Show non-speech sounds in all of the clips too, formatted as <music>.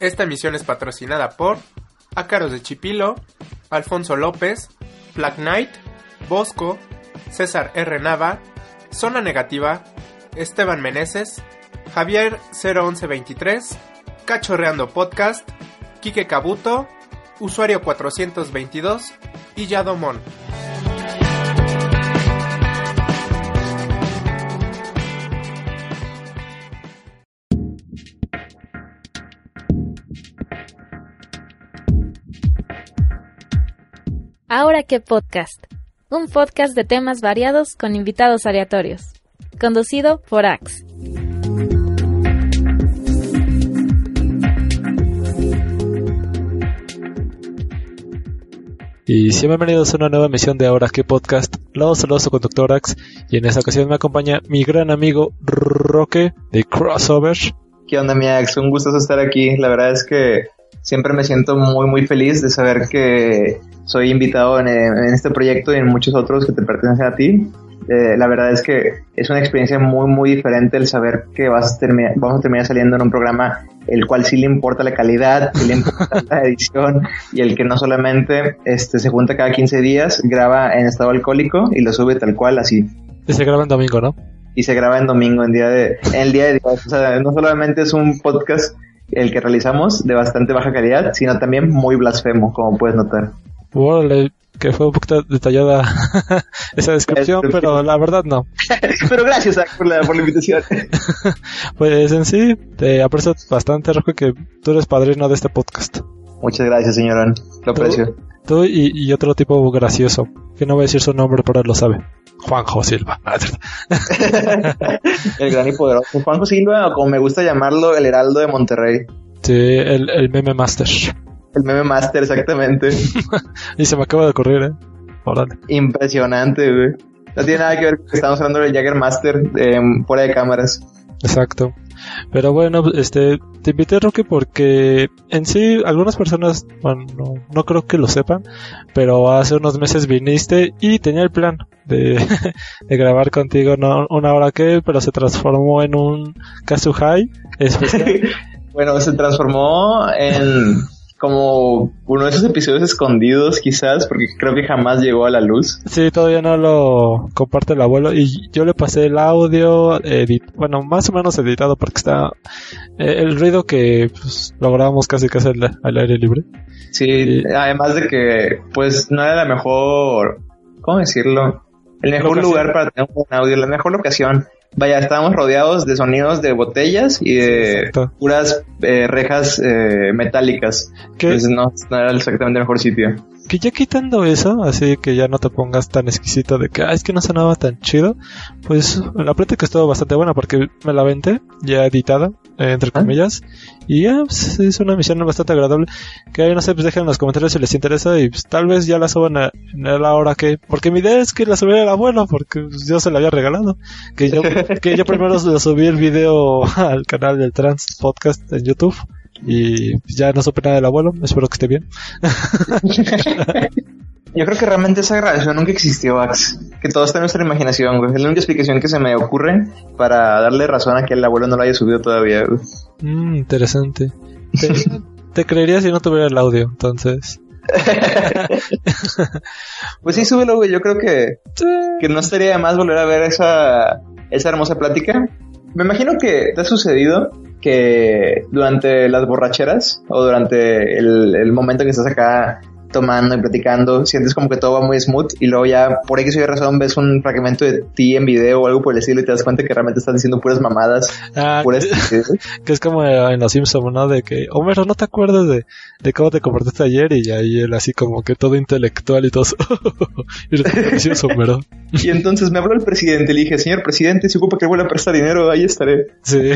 Esta emisión es patrocinada por Ácaros de Chipilo, Alfonso López, Black Knight, Bosco, César R. Nava, Zona Negativa, Esteban Meneses, Javier 01123, Cachorreando Podcast, Quique Cabuto, Usuario 422 y Yadomón. Ahora qué podcast. Un podcast de temas variados con invitados aleatorios. Conducido por Axe. Y bienvenidos a una nueva emisión de Ahora qué podcast. Lado saludos conductor Axe. Y en esta ocasión me acompaña mi gran amigo Roque de Crossover. ¿Qué onda, mi Axe? Un gusto estar aquí. La verdad es que siempre me siento muy, muy feliz de saber que soy invitado en, en este proyecto y en muchos otros que te pertenecen a ti. Eh, la verdad es que es una experiencia muy, muy diferente el saber que vas a terminar, vamos a terminar saliendo en un programa el cual sí le importa la calidad, sí le importa <laughs> la edición y el que no solamente este, se junta cada 15 días, graba en estado alcohólico y lo sube tal cual así. Y se graba en domingo, ¿no? Y se graba en domingo, en día de, en el día de. O sea, no solamente es un podcast el que realizamos de bastante baja calidad, sino también muy blasfemo, como puedes notar. Órale, que fue un poquito detallada <laughs> esa descripción, pero la verdad no. <laughs> pero gracias Zach, por, la, por la invitación. <laughs> pues en sí, te aprecio bastante, Rojo, que tú eres padrino de este podcast. Muchas gracias, señorón. Lo aprecio. Tú y, y, otro tipo gracioso, que no voy a decir su nombre, pero lo sabe. Juanjo Silva. <laughs> el gran y poderoso Juanjo Silva, o como me gusta llamarlo, el Heraldo de Monterrey. Sí, el, el meme master. El meme master, exactamente. <laughs> y se me acaba de ocurrir, ¿eh? Órale. Impresionante, güey. No tiene nada que ver con que estamos hablando del Jagger Master eh, fuera de cámaras. Exacto. Pero bueno, este, te invité, Roque, porque en sí algunas personas, bueno, no, no, creo que lo sepan, pero hace unos meses viniste y tenía el plan de, <laughs> de grabar contigo no, una hora que, pero se transformó en un Kazuhai <laughs> bueno, se transformó en como uno de esos episodios escondidos quizás, porque creo que jamás llegó a la luz. Sí, todavía no lo comparte el abuelo y yo le pasé el audio, edit bueno, más o menos editado porque está eh, el ruido que pues, lográbamos casi casi al, al aire libre. Sí, y, además de que pues no era la mejor, ¿cómo decirlo? El mejor locación. lugar para tener un buen audio, la mejor locación. Vaya, estábamos rodeados de sonidos de botellas y de puras eh, rejas eh, metálicas. ¿Qué? Entonces no, no, era exactamente el mejor sitio. Que ya quitando eso, así que ya no te pongas tan exquisito de que ah, es que no sonaba tan chido, pues la plática estuvo bastante buena porque me la venté ya editada, eh, entre comillas, ¿Ah? y ya pues, es una misión bastante agradable. Que no sé, pues dejen en los comentarios si les interesa y pues, tal vez ya la suban a, a, la hora que, porque mi idea es que la subiera el abuelo porque pues, yo se la había regalado. Que yo, <laughs> que yo primero subí el video <laughs> al canal del Trans Podcast en YouTube y ya no supe nada del abuelo, espero que esté bien. <laughs> Yo creo que realmente esa grabación nunca existió, Ax. Que todo está en nuestra imaginación, güey. Es la única explicación que se me ocurre para darle razón a que el abuelo no lo haya subido todavía, güey. Mm, interesante. Te, <laughs> te creería si no tuviera el audio, entonces. <laughs> pues sí, súbelo, güey. Yo creo que, que no estaría de más volver a ver esa, esa hermosa plática. Me imagino que te ha sucedido que durante las borracheras o durante el, el momento que estás acá tomando y platicando, sientes como que todo va muy smooth y luego ya por X o Y razón ves un fragmento de ti en video o algo por el estilo y te das cuenta que realmente estás diciendo puras mamadas. Ah, puras que, <laughs> es como en Los Simpsons, ¿no? De que, Homero, ¿no te acuerdas de, de cómo te comportaste ayer? Y ahí él así como que todo intelectual y todo. <laughs> y Homero. Y entonces me habló el presidente, le dije, señor presidente, si ocupa que vuelva a prestar dinero, ahí estaré. Sí.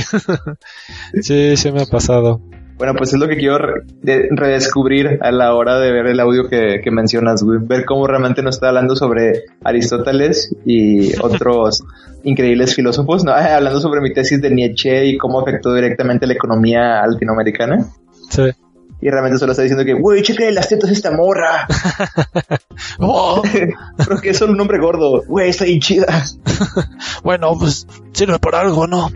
<laughs> sí, sí me ha pasado. Bueno, pues es lo que quiero re- de- redescubrir a la hora de ver el audio que, que mencionas, güey. Ver cómo realmente nos está hablando sobre Aristóteles y <laughs> otros increíbles filósofos, ¿no? <laughs> Hablando sobre mi tesis de Nietzsche y cómo afectó directamente la economía latinoamericana. Sí. Y realmente solo está diciendo que, güey, cheque las tetas de esta morra. <laughs> Oh, <laughs> Creo que es solo un hombre gordo. Güey, está bien chida. <laughs> bueno, pues sirve por algo, ¿no?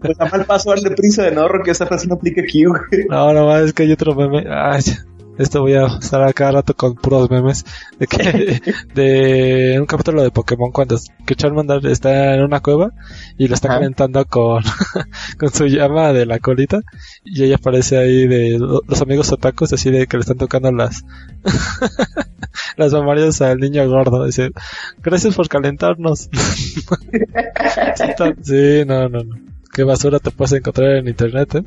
pues a mal paso darle prisa de no, que esa frase no aplica aquí, güey. No, no, es que hay otro meme. Ay, esto voy a estar a cada rato con puros memes. De que, <laughs> de un capítulo de Pokémon cuando que Charmander está en una cueva y lo está Ajá. calentando con, <laughs> con su llama de la colita. Y ella aparece ahí de lo- los amigos otakus, así de que le están tocando las, <laughs> las mamarias al niño gordo. Dice, gracias por calentarnos. sí, no, no, no. Qué basura te puedes encontrar en internet, ¿eh?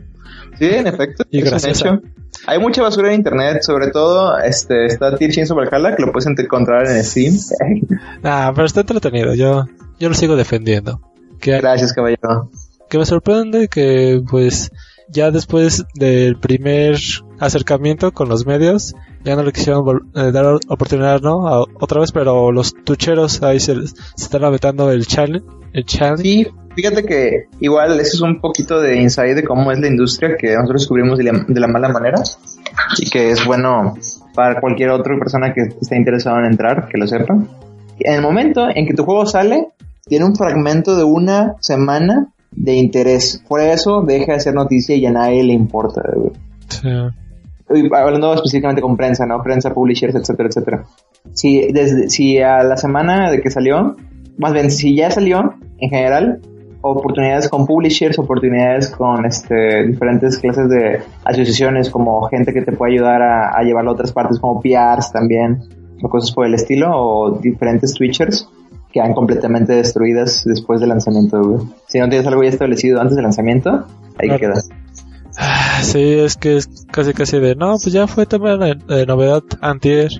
Sí, en efecto. Y hecho. Hay mucha basura en internet, sobre todo este está Tear Chains of Valhalla, que lo puedes encontrar en Steam. <laughs> Ah, pero está entretenido. Yo, yo lo sigo defendiendo. Que, Gracias, caballero. que me sorprende que, pues, ya después del primer acercamiento con los medios, ya no le quisieron eh, dar oportunidad, ¿no? A- otra vez, pero los tucheros ahí se, se están aventando el challenge. El challenge. Sí, fíjate que igual eso es un poquito de insight de cómo es la industria que nosotros descubrimos de la, de la mala manera y que es bueno para cualquier otra persona que esté interesado en entrar, que lo sepa. En el momento en que tu juego sale, tiene un fragmento de una semana de interés. Por eso deja de ser noticia y a nadie le importa. güey. Sí. Hablando específicamente con prensa, ¿no? Prensa, publishers, etcétera, etcétera. Si, desde, si a la semana de que salió, más bien, si ya salió, en general, oportunidades con publishers, oportunidades con este, diferentes clases de asociaciones, como gente que te puede ayudar a, a llevarlo a otras partes, como PRs también, o cosas por el estilo, o diferentes Twitchers, quedan completamente destruidas después del lanzamiento, güey. Si no tienes algo ya establecido antes del lanzamiento, ahí Claro. queda. Ah, Sí, es que es casi casi de, no, pues ya fue tema de, novedad antier.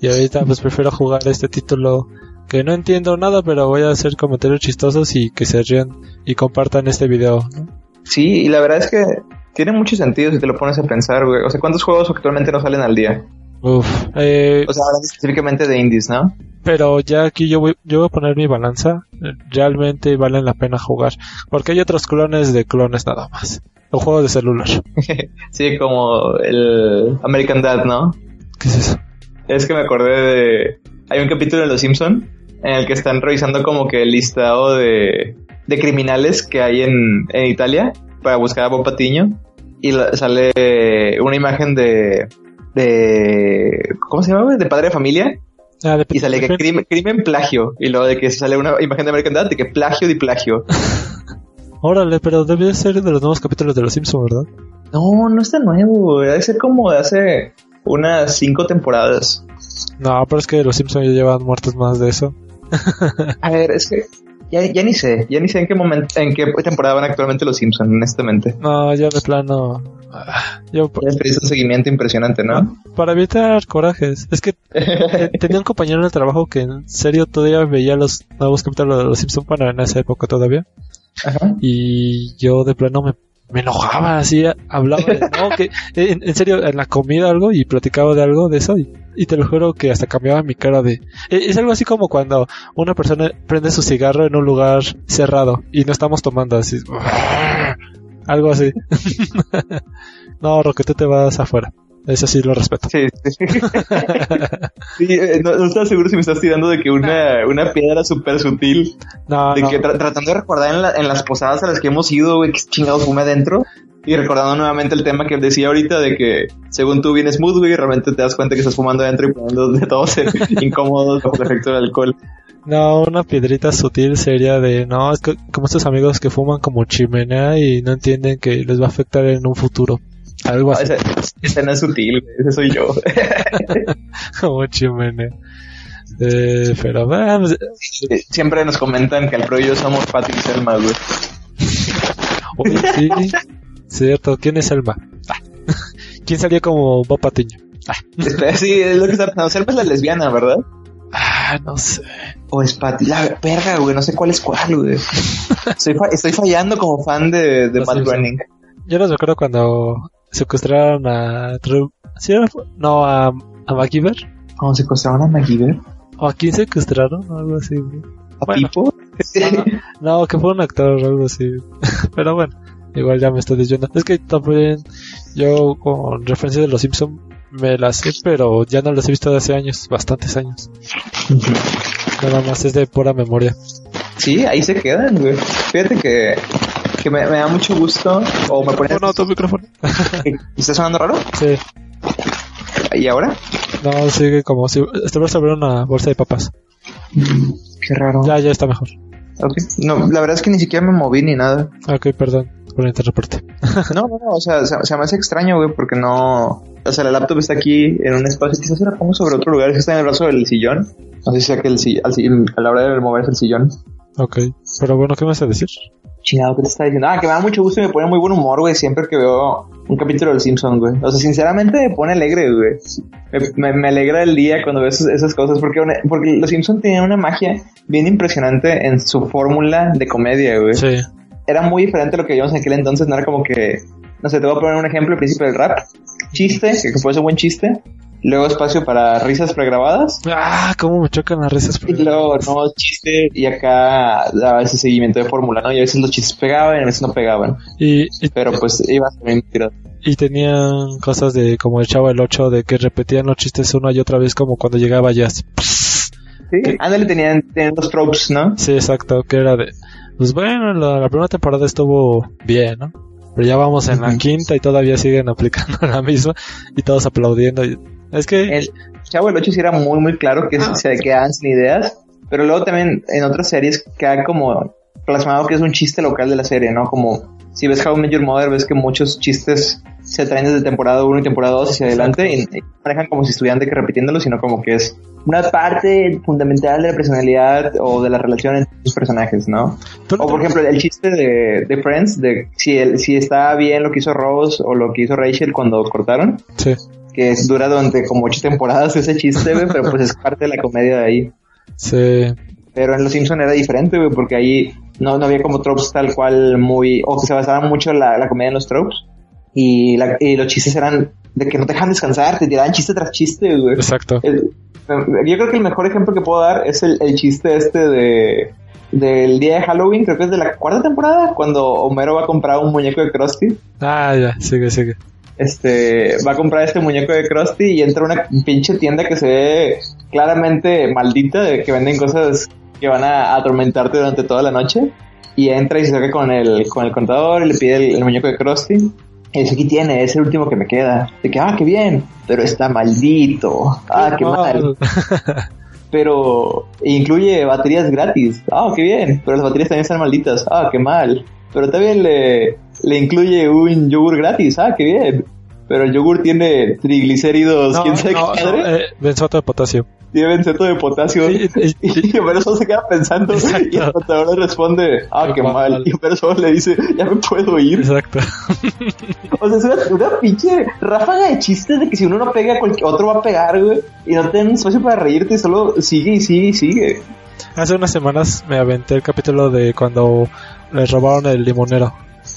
Y ahorita pues prefiero jugar este título que no entiendo nada, pero voy a hacer comentarios chistosos y que se rían y compartan este video. Sí, y la verdad es que tiene mucho sentido si te lo pones a pensar, güey. O sea, ¿cuántos juegos actualmente no salen al día? Uf, eh, O sea, hablando específicamente de indies, ¿no? pero ya aquí yo voy, yo voy a poner mi balanza. Realmente valen la pena jugar. Porque hay otros clones de clones nada más. O juegos de celular. <laughs> Sí, como el American Dad, ¿no? ¿Qué es eso? Es que me acordé de... Hay un capítulo de Los Simpson en el que están revisando como que el listado de, de criminales que hay en, en Italia para buscar a Bob Patiño y la- sale una imagen de... de ¿Cómo se llama? güey? De padre de familia Ah, de y sale que crimen, crimen plagio y luego de que sale una imagen de American Dad de que plagio de plagio. <laughs> Órale, pero debe ser de los nuevos capítulos de Los Simpsons, ¿verdad? No, no está nuevo, debe ser como de hace unas cinco temporadas. No, pero es que Los Simpsons ya llevan muertos más de eso. A ver, es que ya, ya ni sé, ya ni sé en qué momento, en qué temporada van actualmente los Simpsons, honestamente. No, ya de plano. ah, Yo, hizo un seguimiento impresionante, ¿no? para evitar corajes. Es que eh, <laughs> tenía un compañero en el trabajo que en serio todavía veía los nuevos capítulos de Los Simpsons, bueno, en esa época todavía. Ajá. Y yo de plano me, me enojaba, así, hablaba de, no, que, <laughs> en, serio, en la comida algo y platicaba de algo de eso y, y te lo juro que hasta cambiaba mi cara de... eh, Es algo así como cuando una persona prende su cigarro en un lugar cerrado y no estamos tomando así. <laughs> Algo así. <laughs> no, Roque, tú te vas afuera. Eso sí lo respeto. Sí, sí. <laughs> Sí, eh, no, no estaba seguro si me estás tirando de que una, una piedra súper sutil, No, de no. que tra- tratando de recordar en, la- en las posadas a las que hemos ido, güey, que chingados fume adentro. Y recordando nuevamente el tema que decía ahorita de que según tú vienes smooth, güey, y realmente te das cuenta que estás fumando adentro y poniendo de todos <laughs> incómodos bajo el efecto del alcohol. No, una piedrita sutil sería de, no, es que- como estos amigos que fuman como chimenea y no entienden que les va a afectar en un futuro. Algo así. ese, ese no es sutil, ese soy yo. <laughs> Como chimene. Eh, pero vamos. Siempre nos comentan que al pro y yo somos Patrick y Selma, güey. Oye, sí, cierto. ¿Quién es Selma? Ah. <laughs> ¿Quién salió como Bob Patiño? Espera, sí, es lo que está pensando. Selma es la lesbiana, ¿verdad? Ah, no sé. O es Patty. La verga, güey, no sé cuál es cuál, güey. Estoy, fa- estoy fallando como fan de, de Los Matt. Groening. Yo no recuerdo cuando secuestraron a Drew. ¿Sí era? No, a, a MacGyver. ¿Cómo secuestraron a MacGyver? ¿O a quién secuestraron? O algo así. güey. ¿A Bueno. Pipo? No, que fue un actor o algo así. <laughs> Pero bueno, igual ya me estoy diciendo. Es que también yo con referencia de los Simpson me las sé, pero ya no las he visto de hace años, bastantes años. Nada más es de pura memoria. Sí, ahí se quedan, güey. Fíjate que, que me, me da mucho gusto. O me pone. Bueno, tu micrófono. ¿Está sonando raro? Sí. ¿Y ahora? No, sigue como si estuviera sobre una bolsa de papas. Qué raro. Ya, ya está mejor. Ok. No, la verdad es que ni siquiera me moví ni nada. Ok, perdón por interrumpirte. <laughs> No, no, no, o sea, se, se me hace extraño, güey, porque no... O sea, la laptop está aquí en un espacio, quizás era como sobre otro lugar, es que está en el brazo del sillón. No sé si sea que el, al si- a la hora de moverse el sillón. Ok, pero bueno, ¿qué me vas a decir? Chingado, ¿qué te está diciendo? Ah, que me da mucho gusto y me pone muy buen humor, güey, siempre que veo un capítulo del Simpson, güey. O sea, sinceramente me pone alegre, güey. Me, me- me alegra el día cuando veo esas, esas cosas, porque, porque los Simpson tenían una magia bien impresionante en su fórmula de comedia, güey. Sí. era muy diferente a lo que veíamos en aquel entonces, no era como que, no sé, te voy a poner un ejemplo al principio del rap, chiste, que puede ser buen chiste, luego espacio para risas pregrabadas, Ah, cómo me chocan las risas. y luego no chiste, y acá daba ese seguimiento de fórmula, ¿no? Y a veces los chistes pegaban y a veces no pegaban, Y, y, pero pues iba a bien tirado. y tenían cosas de como el chavo del 8 de que repetían los chistes una y otra vez como cuando llegaba Jazz. Sí, ándale, tenían, tenían los tropes, ¿no? Sí, exacto, que era de... Pues bueno, la, la primera temporada estuvo bien, ¿no? Pero ya vamos en la quinta y todavía siguen aplicando <laughs> la misma y todos aplaudiendo. y- Es que... El Chavo del 8 sí era muy, muy claro que Ah. se quedaban sin ideas, pero luego también en otras series queda como plasmado que es un chiste local de la serie, ¿no? Como si ves How I Met Your Mother, ves que muchos chistes se traen desde temporada 1 y temporada 2 hacia adelante y, y manejan como si estuvieran de que repitiéndolo, sino como que es una parte fundamental de la personalidad o de la relación entre los personajes, ¿no? ¿tú no O por ejemplo, el chiste de, de Friends, de si, el, si está bien lo que hizo Rose o lo que hizo Rachel cuando cortaron, Sí. Que es- dura durante como ocho temporadas ese chiste, güey, pero pues es parte de la comedia de ahí. Sí. Pero en Los Simpson era diferente, güey, porque ahí no, no había como tropes tal cual muy, o que se basaba mucho la, la comedia en los tropes. Y, la- y los chistes eran de que no te dejan descansar, te tiraban chiste tras chiste, güey. Exacto. El- yo creo que el mejor ejemplo que puedo dar es el, el chiste este de del día de Halloween, creo que es de la cuarta temporada, cuando Homero va a comprar un muñeco de Krusty. Ah, ya, sigue, sigue. Este va a comprar este muñeco de Krusty y entra a una pinche tienda que se ve claramente maldita, de que venden cosas que van a atormentarte durante toda la noche. Y entra y se saca con el, con el contador y le pide el, el muñeco de Krusty. Y dice, aquí tiene, es el último que me queda. De que, ah, qué bien, pero está maldito. Ah, qué mal. <laughs> Pero incluye baterías gratis. Ah, qué bien, pero las baterías también están malditas. Ah, qué mal. Pero también le, le incluye un yogur gratis. Ah, qué bien. Pero el yogur tiene triglicéridos, No, quién sabe no, qué no, madre. eh, benzoato de potasio. Tiene benceto de potasio. Y- y- <laughs> Y Homero solo se queda pensando Exacto. y el contador le responde, ah, Qué mal. mal. Y Homero solo le dice, ya me puedo ir. Exacto. <laughs> O sea, es una, una pinche ráfaga de chistes de que si uno no pega, cualquier otro va a pegar, güey. Y no tienen espacio para reírte y solo sigue y sigue y sigue. Hace unas semanas me aventé el capítulo de cuando le robaron el limonero.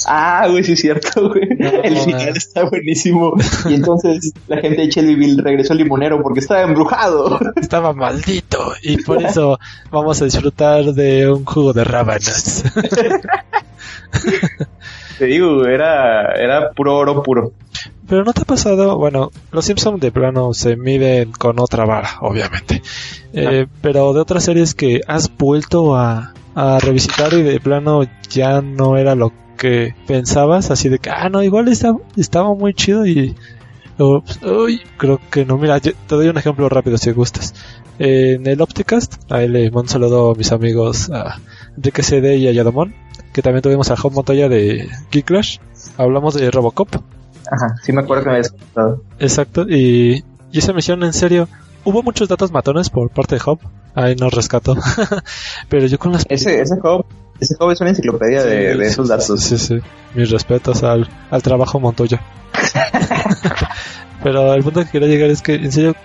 Ah, güey, sí es cierto, <laughs> güey. No, el final está buenísimo. Y entonces la gente de Shelbyville regresó al limonero porque estaba embrujado. Estaba maldito y por eso vamos a disfrutar de un jugo de rábanos. <laughs> Te digo, era, era puro oro puro. Pero no te ha pasado, bueno, los Simpsons de plano se miden con otra vara, obviamente. Eh, pero de otras series que has vuelto a, a revisitar y de plano ya no era lo que pensabas, así de que, ah, no, igual está- estaba muy chido y... pues, uy, creo que no, mira, yo te doy un ejemplo rápido si gustas. en el Opticast, ahí le mando un saludo a mis amigos a Enrique CD y a Yadomón, que también tuvimos a Home Montoya de Geek Clash. Hablamos de Robocop. Ajá, sí me acuerdo que me habías contado. Exacto, y, y esa misión en serio, hubo muchos datos matones por parte de Hop, ahí nos rescató, <laughs> pero yo con las... Ese, ese juego, ese juego es una enciclopedia de, de esos datos. Sí, sí, mis respetos al, al trabajo Montoya. <laughs> pero el punto que quería llegar es que, en serio,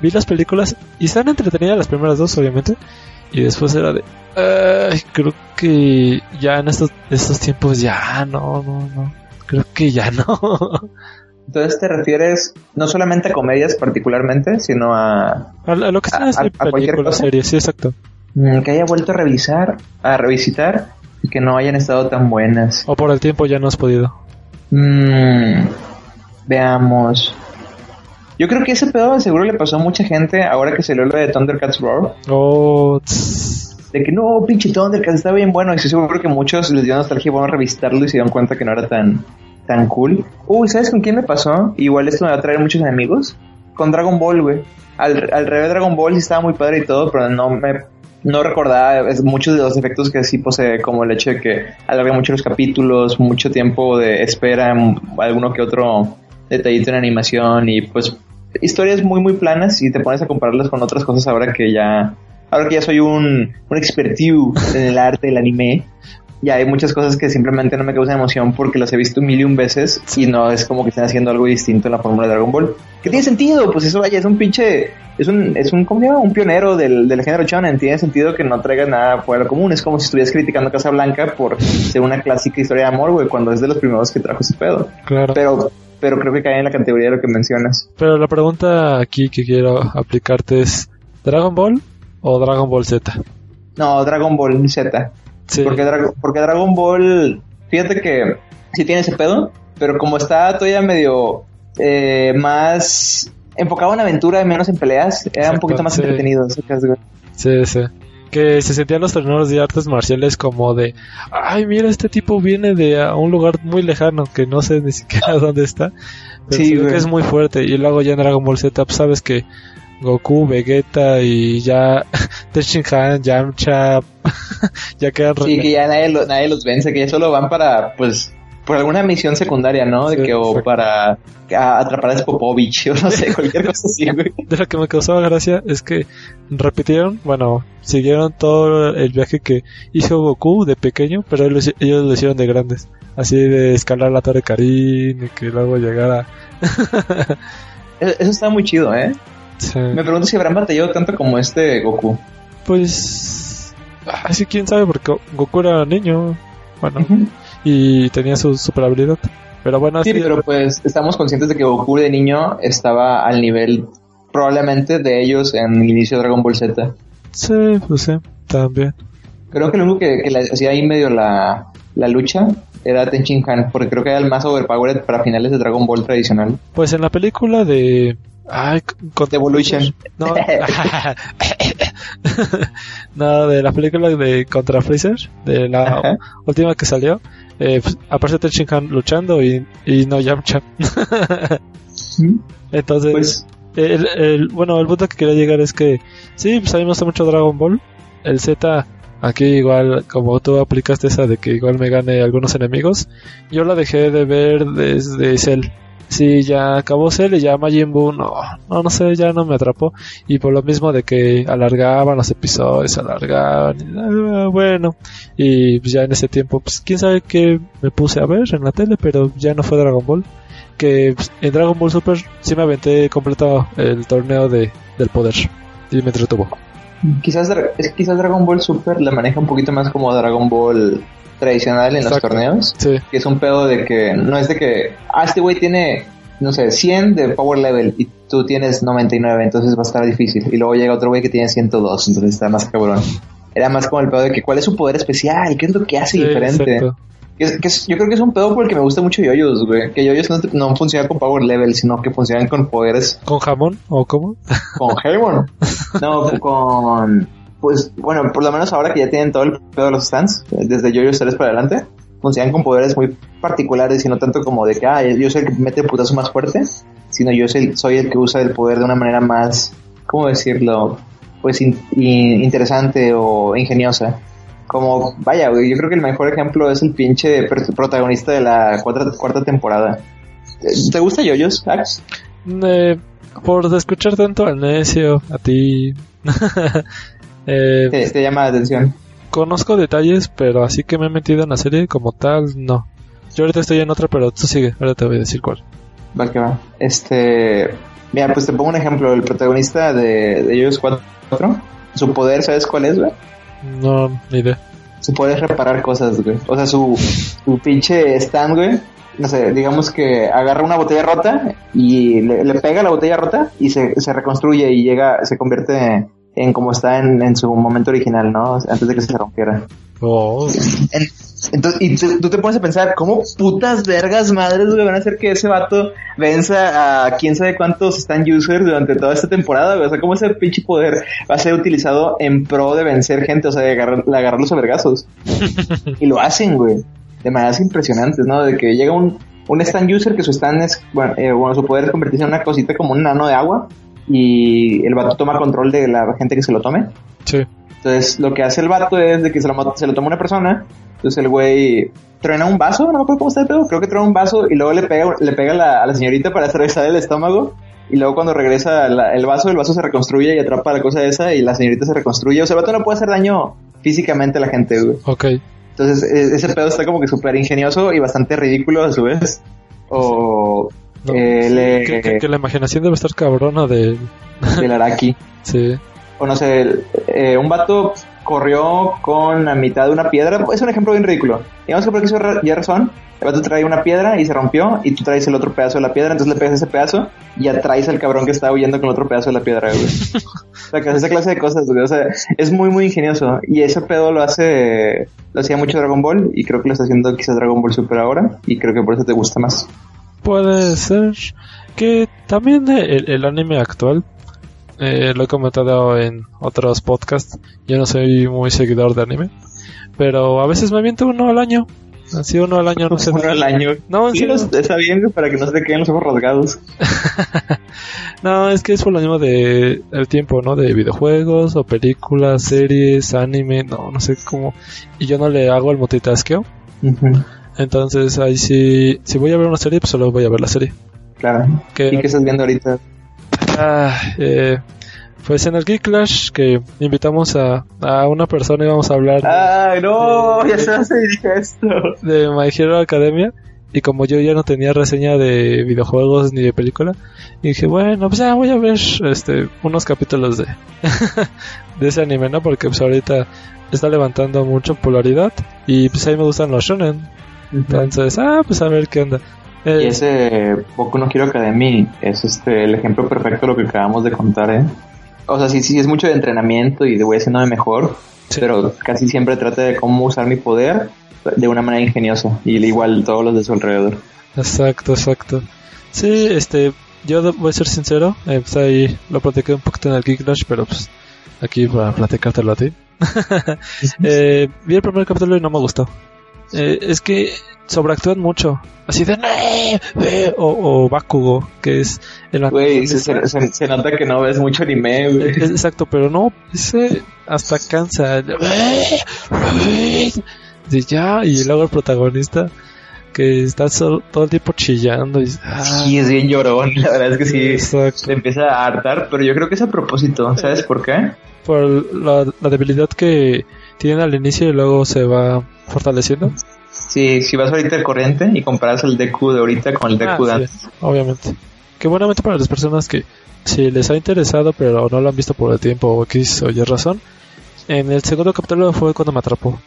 vi las películas y están entretenidas las primeras dos, obviamente, y después era de, ay, creo que ya en estos, estos tiempos ya, no, no, no, creo que ya no. <laughs> Entonces te refieres no solamente a comedias particularmente, sino a, A, a lo que ¿A- sea a- a cualquier películas, cosa? series, sí, exacto. mm, que haya vuelto a revisar, a revisitar y que no hayan estado tan buenas. O por el tiempo ya no has podido. Mm, veamos. Yo creo que ese pedo seguro le pasó a mucha gente ahora que salió lo de Thundercats Roar. Oh. De que no, pinche Thundercats está bien bueno. Y estoy seguro que muchos les dio nostalgia y a revisitarlo y se dieron cuenta que no era tan, tan cool. Uy, ¿sabes con quién me pasó? Igual esto me va a traer muchos enemigos. Con Dragon Ball, güey. Al, al revés, Dragon Ball sí estaba muy padre y todo, pero no me. No recordaba muchos de los efectos que sí posee, como el hecho de que alarga mucho los capítulos, mucho tiempo de espera, m- alguno que otro detallito en animación y pues historias muy muy planas y te pones a compararlas con otras cosas ahora que ya ahora que ya soy un, un expertiu en el arte del anime ya hay muchas cosas que simplemente no me causan emoción porque las he visto un millón veces y no es como que estén haciendo algo distinto en la fórmula de Dragon Ball. ¿Qué tiene sentido? Pues eso vaya, es un pinche, es un, es un, ¿cómo se llama? Un pionero del, del género shonen. Tiene sentido que no traiga nada fuera de lo común. Es como si estuvieras criticando a Casablanca por ser una clásica historia de amor, güey, cuando es de los primeros que trajo ese pedo. Claro. Pero, pero creo que cae en la categoría de lo que mencionas. Pero la pregunta aquí que quiero aplicarte es: ¿Dragon Ball o Dragon Ball Z? No, Dragon Ball Z. Sí. Porque, Dra- porque Dragon Ball, fíjate que sí tiene ese pedo, pero como está todavía medio eh, más enfocado en aventura y menos en peleas, era un poquito más sí. entretenido. güey. Sí, sí. Que se sentían los torneos de artes marciales como de, ay, mira, este tipo viene de a un lugar muy lejano que no sé ni siquiera <laughs> dónde está. Pero Sí, güey. que es muy fuerte. Y luego ya en Dragon Ball Z, pues, sabes que Goku, Vegeta y ya <laughs> Tenshin Han, Yamcha, <laughs> ya quedan Sí, que ya nadie, lo- nadie los vence, que ya solo van para, pues, por alguna misión secundaria, ¿no? De que, o para a- atrapar a Spopovich, <laughs> o no sé, cualquier cosa así, güey. de lo que me causaba gracia es que repitieron, bueno, siguieron todo el viaje que hizo Goku de pequeño, pero ellos, ellos lo hicieron de grandes. Así de escalar la Torre Karin y que luego llegara. Eso eso está muy chido, ¿eh? Sí. Me pregunto si habrán batallado tanto como este Goku. Pues. Así quién sabe, porque Goku era niño. Bueno, y tenía su super habilidad. Pero bueno, Sí, así- pero pues estamos conscientes de que Goku de niño estaba al nivel probablemente de ellos en el inicio de Dragon Ball Z. sí, pues sí, también. Creo que lo único que, que le hacía ahí medio la, la lucha era Tenchin Han, porque creo que era el más overpowered para finales de Dragon Ball tradicional. Pues en la película de. Ay, con Evolution. No, <laughs> no, de la película de Contra Freezer, de la Ajá. última que salió, eh, pues, aparece Tenshin Han luchando y, y no Yamcha. Entonces, Pues el, el- bueno, el punto que quería llegar es que sí, pues a mí me gusta mucho Dragon Ball. El Z, aquí igual, como tú aplicaste esa de que igual me gane algunos enemigos, yo la dejé de ver desde Cell. Sí, ya acabó Cell y ya Majin Buu, no, no, no sé, ya no me atrapó. Y por lo mismo de que alargaban los episodios, alargaban, y, ah, bueno. Y pues ya en ese tiempo, pues quién sabe qué me puse a ver en la tele, pero ya no fue Dragon Ball que pues, en Dragon Ball Super sí me aventé completo el torneo de, del poder y me entretuvo. quizás, quizás Dragon Ball Super la maneja un poquito más como Dragon Ball tradicional en los torneos. Sí, que es un pedo de que no es de que, ah, este güey tiene, no sé, 100 de power level y tú tienes 99, entonces va a estar difícil. Y luego llega otro güey que tiene 102, entonces está más cabrón. Era más como el pedo de que cuál es su poder especial, qué es lo que hace sí, diferente. exacto. Que es- que es- yo creo que es un pedo porque me gusta mucho yoyos, güey. Que yoyos no, no funcionan con power level, sino que funcionan con poderes ¿Con jamón o cómo? con Hayward. <laughs> No, con. Pues bueno, por lo menos ahora que ya tienen todo el pedo de los stands, desde Yoyos 3 para adelante, funcionan con poderes muy particulares y no tanto como de que, ah, yo soy el que mete putazo más fuerte, sino yo soy, soy el que usa el poder de una manera más, ¿cómo decirlo? Pues in- in- interesante o ingeniosa. Como, vaya, yo creo que el mejor ejemplo es el pinche protagonista de la cuarta, cuarta temporada. ¿Te gusta Yoyos, Ax? Eh, por escuchar tanto al necio, a ti. <laughs> eh, Te, te llama la atención. conozco detalles, pero así que me he metido en la serie como tal, no. Yo ahorita estoy en otra, pero tú sigue, ahora te voy a decir cuál. Va que va. Este. Mira, pues te pongo un ejemplo. El protagonista de, de Yoyos 4, su poder, ¿sabes cuál es, güey? No, ni idea. Su poder es reparar cosas, güey. O sea, su, su pinche stand, güey. No sé, digamos que agarra una botella rota y le, le pega la botella rota y se, se reconstruye y llega, se convierte en como está en, en su momento original, ¿no? Antes de que se rompiera. Oh, En- entonces, y tú, tú te pones a pensar, ¿cómo putas vergas madres, güey, van a hacer que ese vato venza a quién sabe cuántos stand users durante toda esta temporada, güey? O sea, ¿cómo ese pinche poder va a ser utilizado en pro de vencer gente? O sea, de agarrar, de agarrarlos a vergazos. <laughs> y lo hacen, güey. De maneras impresionantes, ¿no? De que llega un, un stand user que su stand es, bueno, eh, bueno, su poder es convertirse en una cosita como un nano de agua y el vato toma control de la gente que se lo tome. sí. Entonces, lo que hace el vato es de que se lo, se lo toma una persona. Entonces, el güey truena un vaso, no me acuerdo cómo está el pedo. Creo que truena un vaso y luego le pega, le pega a la, a la señorita para atravesar el estómago. Y luego, cuando regresa la- el vaso, el vaso se reconstruye y atrapa la cosa esa. Y la señorita se reconstruye. O sea, el vato no puede hacer daño físicamente a la gente, güey. Ok. Entonces, e- ese pedo está como que súper ingenioso y bastante ridículo a su vez. O No, eh, sí, le- que, que- que la imaginación debe estar cabrona de... <laughs> del Araki. <laughs> Sí. o no sé, eh, un vato corrió con la mitad de una piedra. Es un ejemplo bien ridículo. Digamos que porque hizo ra- ya razón. El vato trae una piedra y se rompió y tú traes el otro pedazo de la piedra, entonces le pegas ese pedazo y atraes al cabrón que está huyendo con el otro pedazo de la piedra, güey. <laughs> o sea, que hace esa clase de cosas, güey. O sea, es muy, muy ingenioso. Y ese pedo lo hace, lo hacía mucho Dragon Ball y creo que lo está haciendo quizás Dragon Ball Super ahora y creo que por eso te gusta más. Puede ser que también el, el anime actual, eh, lo he comentado en otros podcasts, yo no soy muy seguidor de anime, pero a veces me aviento uno al año. Así uno al año, no sé. Uno al año. No, Sí, los- está bien para que no se te queden los ojos rasgados. <laughs> No, es que es por lo mismo de el tiempo, ¿no? De videojuegos o películas, series, anime, no, no sé cómo. Y yo no le hago el multitaskeo. Ujú, Entonces ahí sí, si voy a ver una serie, pues solo voy a ver la serie. Claro. ¿Y qué estás viendo ahorita? Ah, eh, pues en el Geek Clash que invitamos a, a una persona y vamos a hablar Ay, no, de- ya se se dirige esto. de My Hero Academia. Y como yo ya no tenía reseña de videojuegos ni de película, dije, bueno, pues ya voy a ver este unos capítulos de, <laughs> de ese anime, ¿no? Porque pues ahorita está levantando mucha popularidad y pues a mí me gustan los shonen. Entonces, ah, pues a ver qué onda. Eh, Y ese Boku no Hero Academy es este el ejemplo perfecto de lo que acabamos de contar, ¿eh? O sea, sí, sí, es mucho de entrenamiento y de voy haciéndome mejor, Sí. pero casi siempre trata de cómo usar mi poder de una manera ingeniosa y igual todos los de su alrededor. Exacto, exacto. Sí, este, yo voy a ser sincero, eh, pues ahí lo platiqué un poquito en el Geek Clash, pero pues aquí para platicártelo a ti. <laughs> eh, vi el primer capítulo y no me gustó. Eh, es que sobreactúan mucho. Así de... "Nee, eh", O, o Bakugo, que es el Güey, se, se- se nota que no ves mucho anime, güey. Eh, Exacto, pero no, ese hasta cansa. De ya, y luego el protagonista que está solo- todo el tiempo chillando. Y, ah, Sí, es bien llorón, la verdad es que sí. exacto. Se empieza a hartar, pero yo creo que es a propósito, ¿sabes por qué? Por la, la debilidad que tiene al inicio y luego se va fortaleciendo. Sí, si vas ahorita al corriente y comparas el Deku de ahorita con el de Ah, antes. sí, obviamente. Que buenamente para las personas que si les ha interesado pero no lo han visto por el tiempo o X o Y razón, en el segundo capítulo fue cuando me atrapó.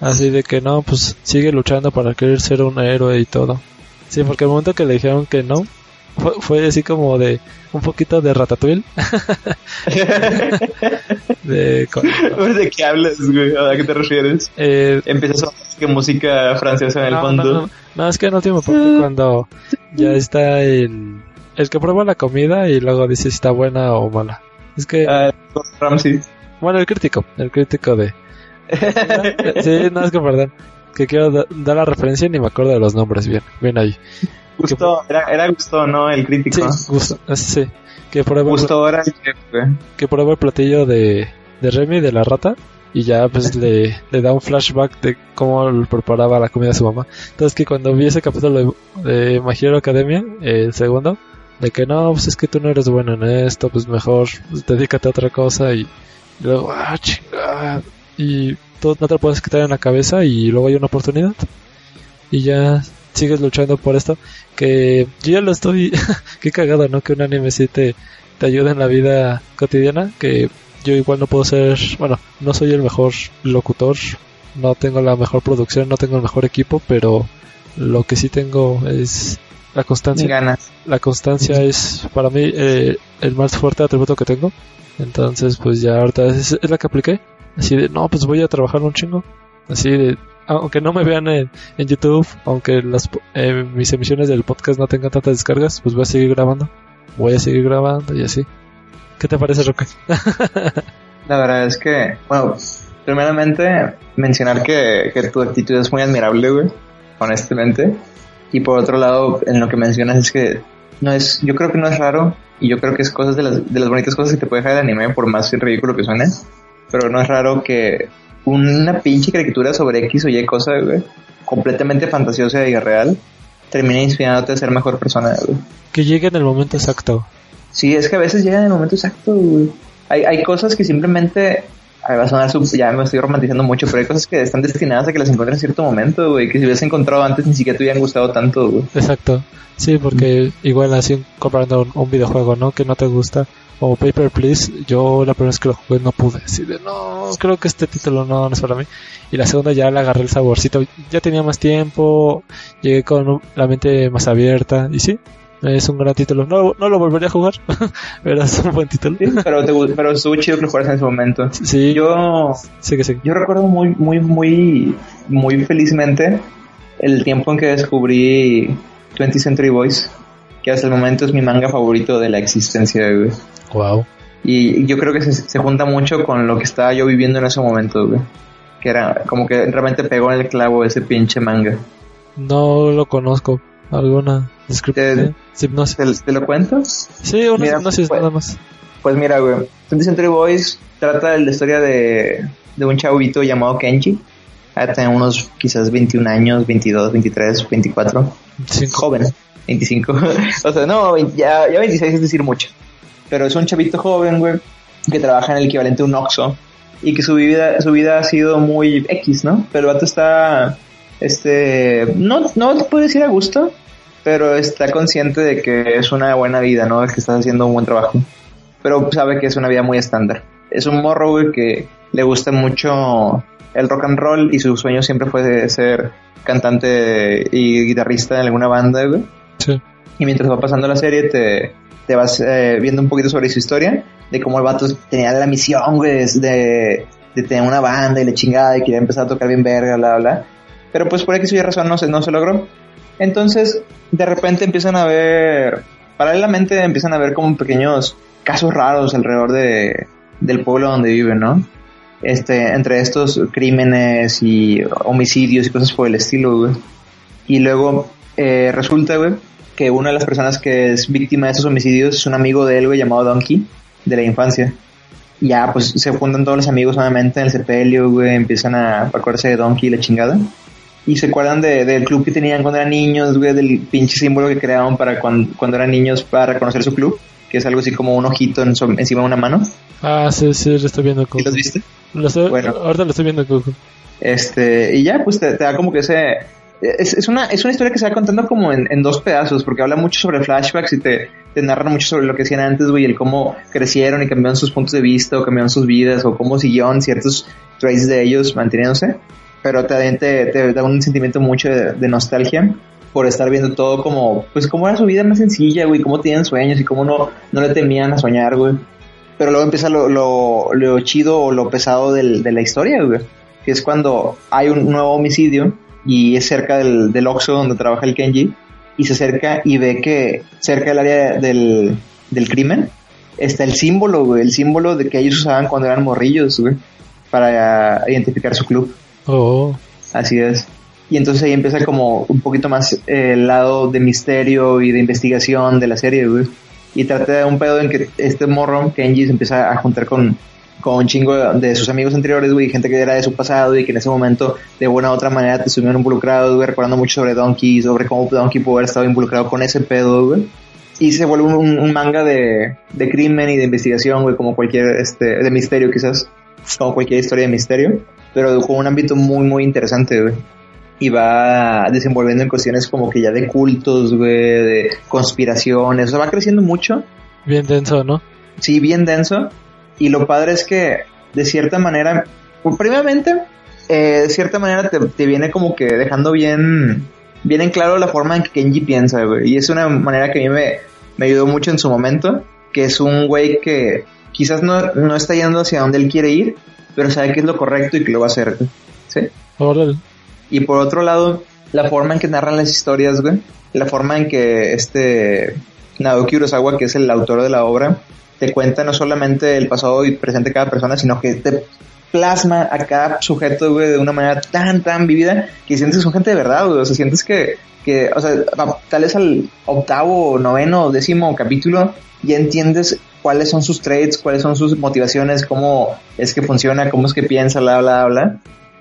Así de que no, pues sigue luchando para querer ser un héroe y todo. Sí, porque el momento que le dijeron que no, fue, fue así como de un poquito de ratatouille. <laughs> de, con- ¿De qué hablas, güey? ¿A qué te refieres? eh, Empiezas a que música francesa en el no, fondo. No, no, no, es que en el último parte cuando ya está el, el que prueba la comida y luego dice si está buena o mala. Es que, Ah, Ramsey. bueno, el crítico, el crítico de... <laughs> sí, no, es que perdón, que quiero da- dar la referencia y ni me acuerdo de los nombres bien, bien ahí. Gustó, era, era Gustó, ¿no? El Sí, crítico. gusto, ah, sí, que era el que prueba el platillo de, de Remy, de la rata, y ya pues le, <laughs> le da un flashback de cómo preparaba la comida a su mamá. Entonces que cuando vi ese capítulo de, de Academia, el segundo, de que no, pues es que tú no eres bueno en esto, pues mejor pues, dedícate a otra cosa y, y luego, ah, chingada, y tú no te lo puedes quitar en la cabeza y luego hay una oportunidad y ya sigues luchando por esto que yo ya lo estoy <laughs> qué cagado no que un anime sí te, te ayuda en la vida cotidiana que yo igual no puedo ser bueno no soy el mejor locutor no tengo la mejor producción no tengo el mejor equipo pero lo que sí tengo es la constancia ganas. la constancia es para mí eh, el más fuerte atributo que tengo. Entonces, pues ya ahorita es, es la que apliqué. Así de, no, pues voy a trabajar un chingo. Así de, aunque no me vean en, en YouTube, aunque las, eh, mis emisiones del podcast no tengan tantas descargas, pues voy a seguir grabando. Voy a seguir grabando y así. ¿Qué te parece, Roque? <laughs> La verdad es que, bueno, primeramente mencionar que, que tu actitud es muy admirable, güey, honestamente. Y por otro lado, en lo que mencionas es que no es, yo creo que no es raro y yo creo que es cosas de las, de las bonitas cosas que te puede dejar el anime, por más ridículo que suene. Pero no es raro que una pinche caricatura sobre X o Y cosa, güey, completamente fantasiosa y real, termine inspirándote a ser mejor persona, güey. Que llegue en el momento exacto. Sí, es que a veces llega en el momento exacto, güey. Hay, hay cosas que simplemente... va a sonar ya me estoy romantizando mucho, pero hay cosas que están destinadas a que las encuentres en cierto momento, güey. Que si hubieras encontrado antes ni siquiera te hubieran gustado tanto, güey. Exacto. Sí, porque igual así comparando un, un videojuego, ¿no? Que no te gusta. O Paper Please, yo la primera vez que lo jugué no pude. Así de, no, creo que este título no, no es para mí. Y la segunda ya le agarré el saborcito. Ya tenía más tiempo, llegué con la mente más abierta. Y sí, es un gran título. No, no lo volvería a jugar, <laughs> pero es un buen título. Sí, pero, te, pero estuvo chido que lo jugaras en ese momento. Sí, Yo, sí que sí. yo recuerdo muy, muy, muy, muy felizmente el tiempo en que descubrí 20th Century Boys, que hasta el momento es mi manga favorito de la existencia, güey. Wow. Y yo creo que se, se junta mucho con lo que estaba yo viviendo en ese momento, güey. Que era como que realmente pegó en el clavo ese pinche manga. No lo conozco. ¿Alguna descripción? No sé. ¿Te, te lo cuento? Sí, una Mira, hipnosis pues- nada más. Pues mira, güey. 20th Century Boys trata de la historia de, de un chavito llamado Kenji. Ah, tiene unos quizás 21 años, 22, 23, 24. Cinco. Joven, 25. <laughs> o sea, no, 20 ya, ya 26 es decir mucho. Pero es un chavito joven, güey, que trabaja en el equivalente a un Oxxo. Y que su vida, su vida ha sido muy X, ¿no? Pero el vato está, este, no, no te puedo decir a gusto, pero está consciente de que es una buena vida, ¿no? De que estás haciendo un buen trabajo. Pero sabe que es una vida muy estándar. Es un morro, güey, que le gusta mucho el rock and roll y su sueño siempre fue de ser cantante y guitarrista en alguna banda, güey. Sí. Y mientras va pasando la serie te, te vas eh, viendo un poquito sobre su historia, de cómo el vato tenía la misión, güey, de, de tener una banda y la chingada y quería empezar a tocar bien verga, bla, bla. Pero pues por X Y razón no se, no se logró. Entonces, de repente empiezan a ver, paralelamente empiezan a ver como pequeños casos raros alrededor de, del pueblo donde viven, ¿no? Este, entre estos crímenes y homicidios y cosas por el estilo, güey. Y luego eh, resulta, güey, que una de las personas que es víctima de esos homicidios es un amigo de él, güey, llamado Donkey, de la infancia. Ya, pues se juntan todos los amigos nuevamente en el sepelio, güey, empiezan a acordarse de Donkey y la chingada. Y se acuerdan de- del club que tenían cuando eran niños, güey, del pinche símbolo que crearon para cuando, cuando eran niños para reconocer su club, que es algo así como un ojito en encima de una mano. Ah, sí, sí, lo estoy viendo. ¿Sí Coco. los viste? Lo estoy- Bueno. Ahorita lo estoy viendo, Coco. Este, y ya, pues te, te da como que ese. Es, es, una, es una historia que se va contando como en, en dos pedazos, porque habla mucho sobre flashbacks y te, te narra mucho sobre lo que hacían antes, güey, el cómo crecieron y cambiaron sus puntos de vista, o cambiaron sus vidas, o cómo siguieron ciertos traits de ellos manteniéndose. Pero también te, te da un sentimiento mucho de, de nostalgia por estar viendo todo como, pues cómo era su vida más sencilla, güey, cómo tenían sueños y cómo no, no le temían a soñar, güey. Pero luego empieza lo, lo, lo chido o lo pesado del, de la historia, güey. Que es cuando hay un nuevo homicidio y es cerca del, del Oxxo donde trabaja el Kenji. Y se acerca y ve que cerca del área del, del crimen está el símbolo, güey. El símbolo de que ellos usaban cuando eran morrillos, güey. Para identificar su club. Oh, Así es. Y entonces ahí empieza como un poquito más eh, el lado de misterio y de investigación de la serie, güey. Y trata de un pedo en que este morro, Kenji, se empieza a juntar con, con un chingo de sus amigos anteriores, güey, gente que era de su pasado y que en ese momento de buena u otra manera te estuvieron involucrados, güey, recordando mucho sobre Donkey, sobre cómo Donkey pudo haber estado involucrado con ese pedo, güey. Y se vuelve un, un manga de, de crimen y de investigación, güey, como cualquier, este, de misterio quizás, como cualquier historia de misterio, pero con un ámbito muy, muy interesante, güey y va desenvolviendo en cuestiones como que ya de cultos, güey, de conspiraciones, o sea, va creciendo mucho. Bien denso, ¿no? Sí, bien denso. Y lo padre es que, de cierta manera, pues, primeramente, eh, de cierta manera te, te, viene como que dejando bien, bien en claro la forma en que Kenji piensa, güey. Y es una manera que a mí me, me ayudó mucho en su momento, que es un güey que quizás no, no está yendo hacia donde él quiere ir, pero sabe que es lo correcto y que lo va a hacer, ¿sí? Órale. Y por otro lado, la forma en que narran las historias, güey, la forma en que este Naoki Urasawa, que es el autor de la obra, te cuenta no solamente el pasado y presente de cada persona, sino que te plasma a cada sujeto, güey, de una manera tan, tan vivida que sientes que son gente de verdad, güey. O sea, sientes que, que, o sea, tal vez al octavo, noveno, décimo capítulo, ya entiendes cuáles son sus traits, cuáles son sus motivaciones, cómo es que funciona, cómo es que piensa, bla, bla, bla.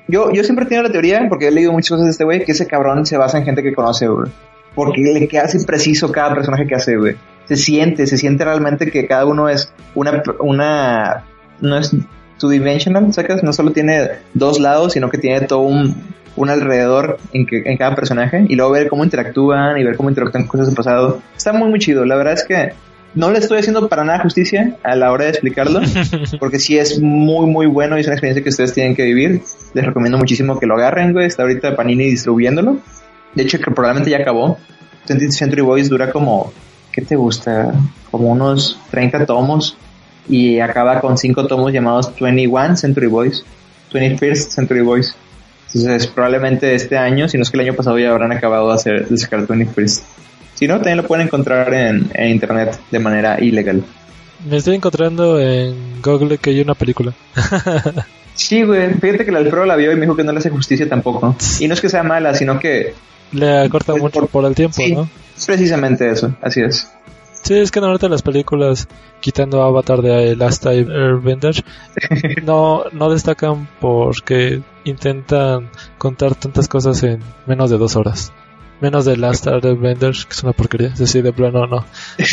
Yo, yo siempre he tenido la teoría, porque he leído muchas cosas de este güey, que ese cabrón se basa en gente que conoce, güey. Porque le queda así preciso cada personaje que hace, güey. Se siente, se siente realmente que cada uno es una, una, no es two dimensional, ¿sacas? No solo tiene dos lados, sino que tiene todo un, un alrededor en, que, en cada personaje y luego ver cómo interactúan y ver cómo interactúan con cosas del pasado. Está muy, muy chido. La verdad es que no le estoy haciendo para nada justicia a la hora de explicarlo, <laughs> porque sí es muy, muy bueno y es una experiencia que ustedes tienen que vivir. Les recomiendo muchísimo que lo agarren, güey. Está ahorita Panini distribuyéndolo. De hecho, que probablemente ya acabó. Century Boys dura como, ¿qué te gusta? Como unos 30 tomos y acaba con 5 tomos llamados 21 Century Boys, 21st Century Boys. Entonces, probablemente este año, si no es que el año pasado ya habrán acabado de, hacer, de sacar 21st. Si no, también lo pueden encontrar en, en, internet de manera ilegal. Me estoy encontrando en Google que hay una película. <laughs> sí, güey. Fíjate que el Alfredo la vio y me dijo que no le hace justicia tampoco. <laughs> Y no es que sea mala, sino que... Le acorta pues, mucho por, por, el tiempo, sí, ¿no? Precisamente eso, así es. Sí, es que normalmente las películas, quitando Avatar de Last Time Airbender, <laughs> no, no destacan porque intentan contar tantas cosas en menos de dos horas. Menos de Last Airbender, que es una porquería. Es decir, de plano, no. No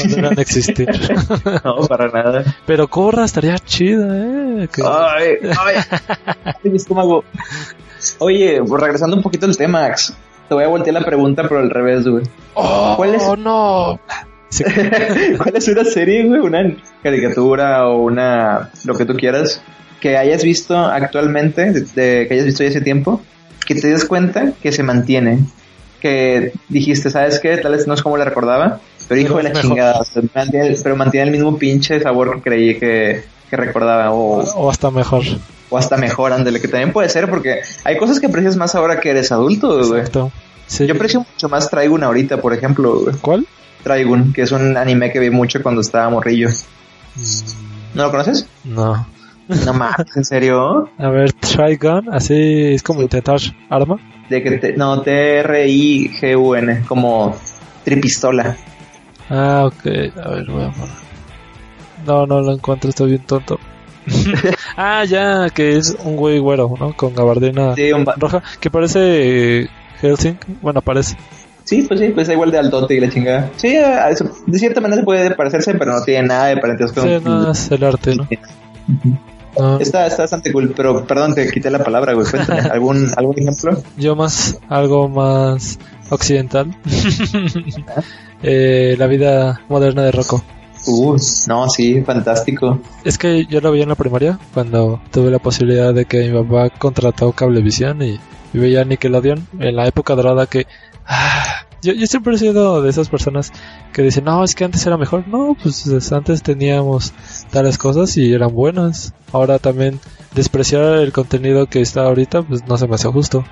deberían existir. <laughs> no, para nada. Pero Korra estaría chida, ¿eh? Que... Ay, <laughs> ay. mi estómago. Oye, pues regresando un poquito al tema. Te voy a voltear la pregunta, pero al revés, güey. Oh, ¿Cuál es? no! Sí. <laughs> ¿Cuál es una serie, güey? Una caricatura o una. lo que tú quieras que hayas visto actualmente, de, de, que hayas visto ya hace tiempo, que te des cuenta que se mantiene. Que dijiste, ¿sabes qué? Tal vez no es como la recordaba, pero hijo de la mejor. chingada. Mantiene, pero mantiene el mismo pinche sabor que creí que, que recordaba. O, O hasta mejor. O hasta mejor, ándale, que también puede ser porque hay cosas que aprecias más ahora que eres adulto, güey. Sí. Yo aprecio mucho más Trigun ahorita, por ejemplo, güey. ¿Cuál? Trigun, que es un anime que vi mucho cuando estaba morrillo. ¿No lo conoces? No. No mames, ¿en serio? A ver, Trigun, así es como intentar arma. De que te, no, T-R-I-G-U-N, como tripistola. Ah, ok. A ver, voy a poner. No, no lo encuentro, estoy bien tonto. <laughs> ah, ya, que es un güey güero, ¿no? Con gabardina Sí, roja, que parece Helsinki. Bueno, parece. sí, pues sí, pues es igual de altote y la chingada. Sí, eso- de cierta manera puede parecerse, pero no tiene nada de parentesco. Sí, no, es el arte, ¿no? No, Está, está bastante cool, pero perdón, te quité la palabra, güey. Cuéntame, <laughs> ¿algún, algún ejemplo? yo más, algo más occidental. <laughs> Eh, la vida moderna de Rocco. Uh, no, sí, fantástico. Es que yo lo vi en la primaria cuando tuve la posibilidad de que mi papá contrató Cablevisión y, y veía Nickelodeon en la época dorada que ah, yo, yo siempre he sido de esas personas que dicen no es que antes era mejor no pues es- antes teníamos tales cosas y eran buenas. Ahora también despreciar el contenido que está ahorita pues no se me hace justo.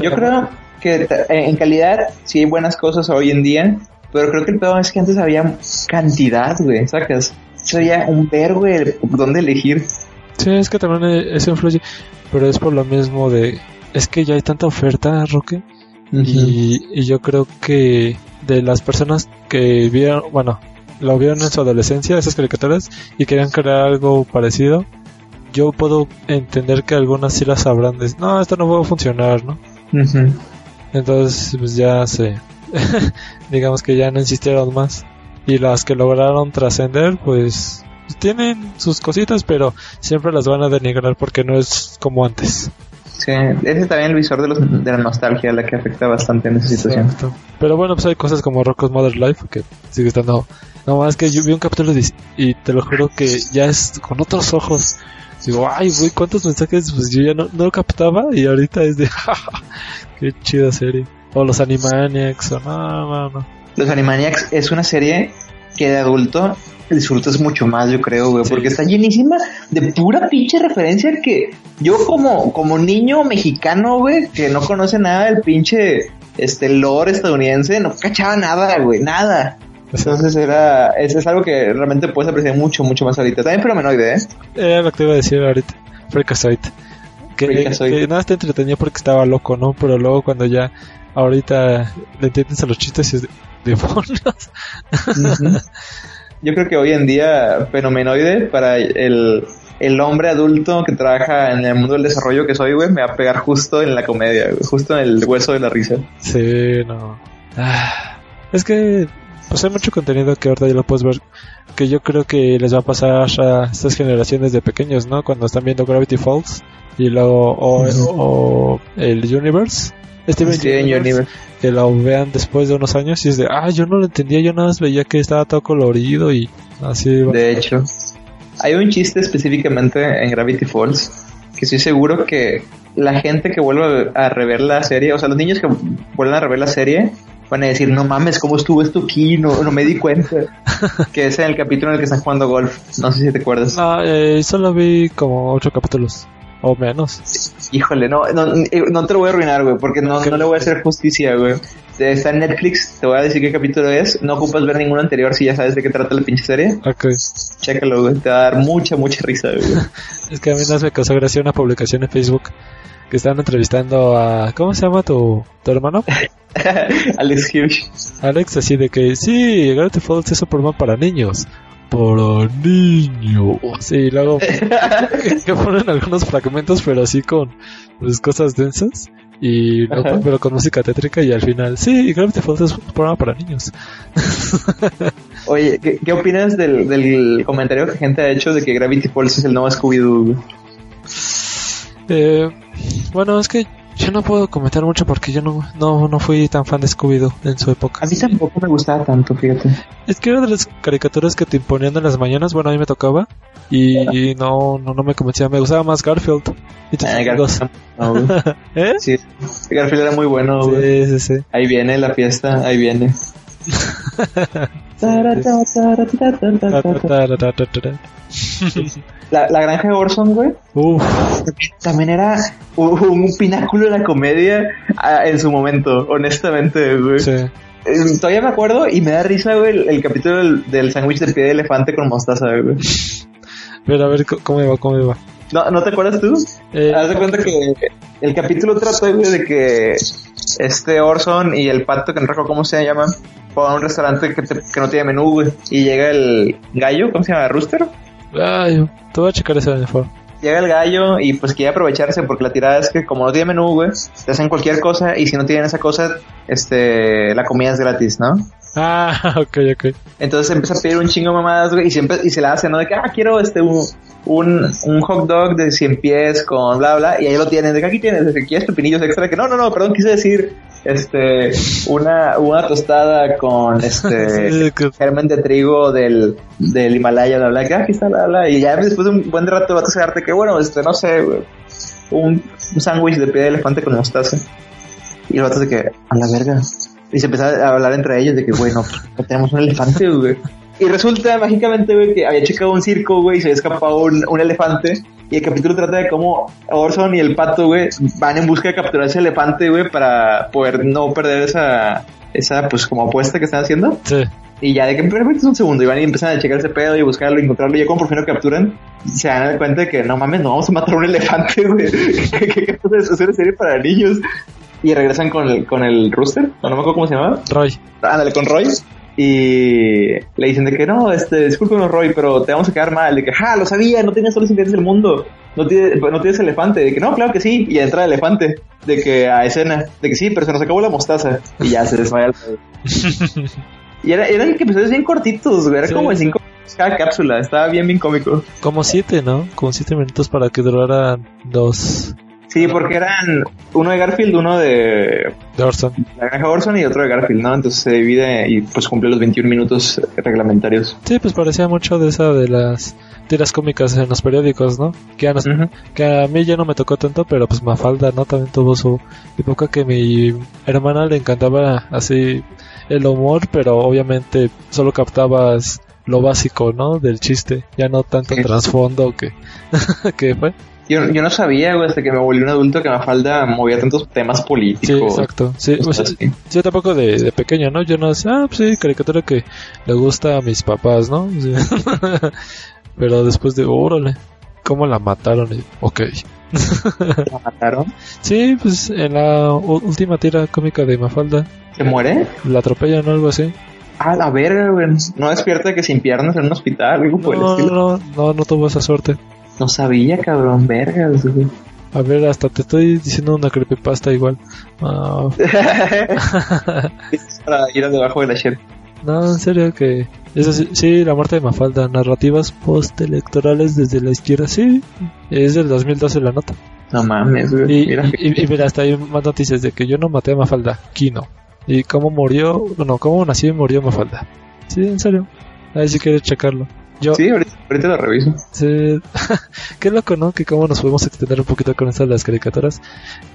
Yo creo que t- en calidad sí hay buenas cosas hoy en día, pero creo que el peor es que antes había cantidad, güey, sacas. Ya un ver, güey, dónde elegir. sí es que también eh, eso influye pero es por lo mismo de es que ya hay tanta oferta Roque Y, y yo creo que de las personas que vieron, bueno, lo vieron en su adolescencia, esas caricaturas, y querían crear algo parecido, yo puedo entender que algunas sí las sabrán de, no, esto no va a funcionar, ¿no? Entonces, pues ya se, <laughs> digamos que ya no insistieron más. Y las que lograron trascender, pues tienen sus cositas, pero siempre las van a denigrar porque no es como antes. Sí, ese es también el visor de, los, de la nostalgia, la que afecta bastante en esa situación. Exacto. Pero bueno, pues hay cosas como Rocco's Mother Life que sigue estando. No más que yo vi un capítulo y te lo juro que ya es con otros ojos. Digo, ay, güey, cuántos mensajes pues yo ya no, no captaba y ahorita es de, <laughs> qué chida serie. O los Animaniacs, o no, no, no. Los Animaniacs es una serie que de adulto disfrutas mucho más, yo creo, güey, Sí. porque está llenísima de pura pinche referencia que yo como, como niño mexicano, güey, que no conoce nada del pinche este lore estadounidense, no cachaba nada, güey, nada. Entonces era, eso es algo que realmente puedes apreciar mucho, mucho más ahorita. También Fenomenoide, ¿eh? Era lo que te iba a decir ahorita. Freakazoid. Que, que nada te entretenía porque estaba loco, ¿no? Pero luego cuando ya ahorita le entiendes a los chistes y es de, demonios. Yo creo que hoy en día Fenomenoide para el, el hombre adulto que trabaja en el mundo del desarrollo que soy, güey, me va a pegar justo en la comedia, güey, justo en el hueso de la risa. Sí, no. Ah, es que pues hay mucho contenido que ahorita ya lo puedes ver que yo creo que les va a pasar a estas generaciones de pequeños, ¿no? Cuando están viendo Gravity Falls y luego o, o el Universe. Steven Steven Universe. que lo vean después de unos años y es de, ah, yo no lo entendía, yo nada más veía que estaba todo colorido y así. De hecho, hay un chiste específicamente en Gravity Falls que estoy seguro que la gente que vuelve a rever la serie, o sea, los niños que vuelven a rever la serie, van a decir, no mames, ¿cómo estuvo esto aquí? No, no me di cuenta. <laughs> que es en el capítulo en el que están jugando golf. No sé si te acuerdas. No, eh, solo vi como ocho capítulos o menos. Híjole, no, no, eh, no te lo voy a arruinar, güey, porque no, no le voy a hacer justicia, güey. Está en Netflix, te voy a decir qué capítulo es. No ocupas ver ninguno anterior si ya sabes de qué trata la pinche serie. Ok. Chécalo, güey. Te va a dar mucha, mucha risa, güey. <laughs> Es que a mí no me causó gracia una publicación en Facebook que estaban entrevistando a... ¿Cómo se llama tu, tu hermano? <laughs> Alex Hughes. Alex, así de que sí, Gravity Falls es un programa para niños. Para niños. Sí, luego <laughs> que ponen algunos fragmentos, pero así con pues, cosas densas. Y luego- pero con música tétrica y al final, sí, Gravity Falls es un programa para niños. <laughs> Oye, ¿qué, qué opinas del, del comentario que gente ha hecho de que Gravity Falls es el nuevo Scooby-Doo? Eh, bueno, es que yo no puedo comentar mucho porque yo no, no, no fui tan fan de Scooby-Doo en su época. A mí tampoco me gustaba tanto, fíjate. Es que era de las caricaturas que te imponían en las mañanas, bueno, a mí me tocaba. Y, y no, no, no me convencía, me gustaba más Garfield. Y tus Ah, amigos. Garfield, no. <laughs> ¿Eh? Sí, Garfield era muy bueno, güey. Sí, sí, sí. Ahí viene la fiesta, ahí viene. La, la granja de Orson, güey, Uf, también era un, un pináculo de la comedia ah, en su momento, honestamente, güey. sí. Eh, Todavía me acuerdo y me da risa, güey, el, el capítulo del, del sándwich de pie de elefante con mostaza, güey. Pero a ver, ¿cómo iba? ¿Cómo iba? ¿No, ¿No te acuerdas tú? Eh, Haz de cuenta que el capítulo trata, güey, de que este Orson y el pato, que no recuerdo cómo se llama, van a un restaurante que, te- que no tiene menú, güey. Y llega el gallo, ¿cómo se llama? ¿Rooster? Ay, te voy a checar ese uniforme. Llega el gallo y pues quiere aprovecharse porque la tirada es que como no tiene menú, güey, te hacen cualquier cosa y si no tienen esa cosa, este, la comida es gratis, ¿no? Ah, <laughs> ok, ok. Entonces empieza a pedir un chingo de mamadas, güey, y siempre, y se la hace, ¿no? De que, ah, quiero este, un, un, un hot dog de 100 pies con bla, bla, y ahí lo tienen, de que aquí tienes, de que quieres pepinillos extra, que no, no, no, perdón, quise decir, este, una, una tostada con, este, <laughs> germen de trigo del, del Himalaya, bla, bla, que aquí está, bla, bla, y ya después de un buen rato vas a darte que, bueno, este, no sé, un, un sándwich de pie de elefante con mostaza. Y los vatos de que, a la verga. Y se empezaron a hablar entre ellos de que, güey, no, pues, tenemos un elefante, güey. Y resulta mágicamente, güey, que había checado un circo, güey, y se había escapado un, un elefante. Y el capítulo trata de cómo Orson y el pato, güey, van en busca de capturar ese elefante, güey, para poder no perder esa, esa, pues, como apuesta que están haciendo. Sí. Y ya de que permítese un segundo y van y empiezan a checar ese pedo y buscarlo y encontrarlo. Y ya como por fin lo capturan, se dan cuenta de que no mames, no vamos a matar a un elefante, <laughs> güey. ¿Qué, cosa es? Es una serie para niños. Y regresan con el, con el rooster, o no me acuerdo cómo se llamaba. Roy. Ándale, con Roy. Y le dicen de que no, este, discúlpenos Roy, pero te vamos a quedar mal, de que, ja, lo sabía, no tienes todos los ingredientes del mundo, no tienes, no tienes elefante, de que no, claro que sí, y entra el elefante, de que a escena, de que sí, pero se nos acabó la mostaza, y ya se desmaya <laughs> Y era, eran episodios bien cortitos, güey, era Sí. como de cinco minutos cada cápsula, estaba bien, bien cómico. Como siete, ¿no? Como siete minutos para que duraran dos Sí, porque eran uno de Garfield, uno de de Orson. la granja Orson y otro de Garfield, ¿no? Entonces se divide y pues cumple los 21 minutos reglamentarios. Sí, pues parecía mucho de esa de las tiras cómicas en los periódicos, ¿no? Que a, nos- Ujú. que a mí ya no me tocó tanto, pero pues Mafalda, ¿no? También tuvo su época que mi hermana le encantaba así el humor, pero obviamente solo captabas lo básico, ¿no? Del chiste, ya no tanto Sí. trasfondo que, <laughs> que fue. Yo, yo no sabía, güey, hasta que me volví un adulto que Mafalda movía tantos temas Sí, políticos. exacto. Sí, pues, cosas así. yo tampoco de, de pequeño, ¿no? Yo no decía, ah, pues sí, caricatura que le gusta a mis papás, ¿no? Sí. <laughs> Pero después de, órale, ¿cómo la mataron? Y, ok. ¿La <laughs> mataron? Sí, pues en la última tira cómica de Mafalda, ¿Se muere? la atropellan o algo así. Ah, la verga, güey. No despierta que sin piernas en un hospital, algo por el No, estilo. no, no, no tuvo esa suerte. No sabía, cabrón, vergas, güey. A ver, hasta te estoy diciendo una creepypasta igual. Ah, <laughs> Es para ir a debajo de la no, en serio que... Eso sí, sí, la muerte de Mafalda, narrativas postelectorales desde la izquierda, sí. Es del 2012 la nota. No mames, güey. Y, Mira, y, y- y mira, hasta hay más noticias de que yo no maté a Mafalda, Kino. Y cómo murió, no, cómo nació y murió Mafalda. Sí, en serio. Ahí si quieres checarlo. Yo, sí, ahorita, ahorita lo reviso. sí. <laughs> qué loco, ¿no? Que cómo nos podemos extender un poquito con estas las caricaturas.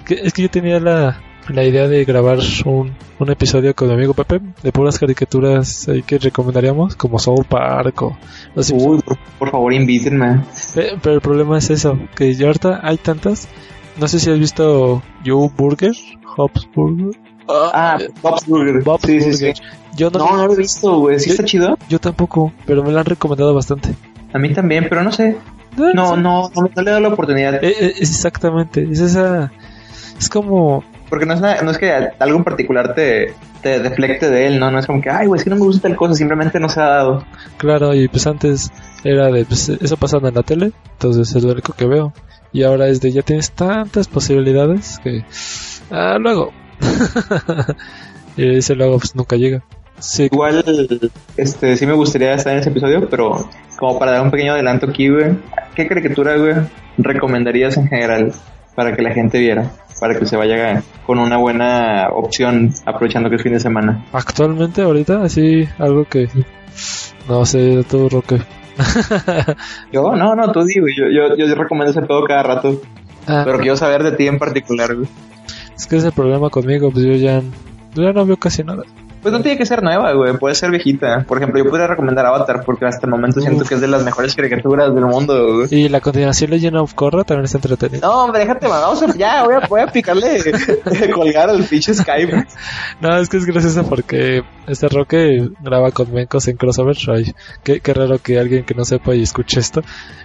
Que, es que yo tenía la, la idea de grabar un, un episodio con mi amigo Pepe de puras caricaturas ahí que recomendaríamos, como Soul Park o los. Uy, por, por favor, invítenme. Pe- Pero el problema es eso, que ya ahorita hay tantas. No sé si has visto You Burger, Hobbs Burger. Ah, Bob's Burger. Bob's sí, sí, Burger. sí. Yo no, No, no lo he visto, güey. ¿Sí Yo- está chido? yo tampoco, pero me lo han recomendado bastante. A mí también, pero no sé. No, no, no, no le he dado la oportunidad. Eh, eh, es exactamente, es esa. Es como. Porque no es, nada- no es que algo en particular te, te deflecte de él, ¿no? No es como que, ay, güey, es que no me gusta tal cosa, simplemente no se ha dado. Claro, y pues antes era de. Pues, eso pasando en la tele, entonces es lo único que veo. Y ahora es de ya tienes tantas posibilidades que. Ah, luego. Y <laughs> ese luego pues nunca llega. Sí, Igual, este, sí me gustaría estar en ese episodio, pero como para dar un pequeño adelanto aquí, güey, ¿qué caricatura, güey, recomendarías en general para que la gente viera? Para que se vaya con una buena opción aprovechando que es fin de semana. Actualmente, ahorita, así, algo que. No sé, todo Roque. <laughs> Yo, no, no, tú güey, yo, yo, yo recomiendo hacer todo cada rato, Ah, pero quiero saber de ti en particular, güey. Es que es el problema conmigo, pues yo ya, no veo casi nada. Pues no tiene que ser nueva, güey. Puede ser viejita. Por ejemplo, yo podría recomendar Avatar porque hasta el momento siento que es de las mejores caricaturas del mundo, güey. Y la continuación Legend of Korra también está entretenida. No, hombre, déjate, man. Vamos a, ya, voy a, voy a picarle <laughs> colgar al pinche Skype. <laughs> No, es que es gracioso porque este Roque graba con Mencos en crossover. Ay, qué, qué raro que alguien que no sepa y escuche esto.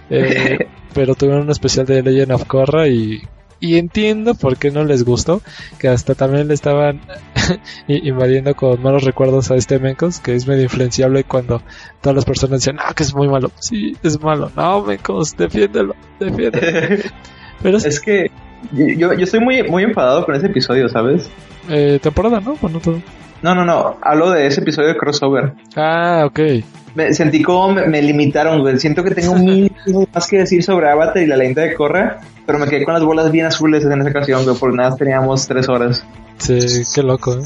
Eh, <laughs> pero tuvieron un especial de Legend of Korra y, y entiendo por qué no les gustó. Que hasta también le estaban <laughs> invadiendo con malos recuerdos a este Mencos, que es medio influenciable cuando todas las personas decían, no, que es muy malo. Sí, es malo. No, Mencos, defiéndelo, defiéndelo. <laughs> Pero es es que yo, yo estoy muy, muy enfadado con ese episodio, ¿sabes? eh, temporada, ¿no? Bueno, todo. No, no, no. Hablo de ese episodio de crossover. Ah, ok. Me sentí como me, me limitaron, güey. Siento que tengo mil <laughs> más que decir sobre Avatar y la leyenda de Korra, pero me quedé con las bolas bien azules en esa ocasión, güey, porque nada teníamos tres horas. Sí, qué loco, ¿eh?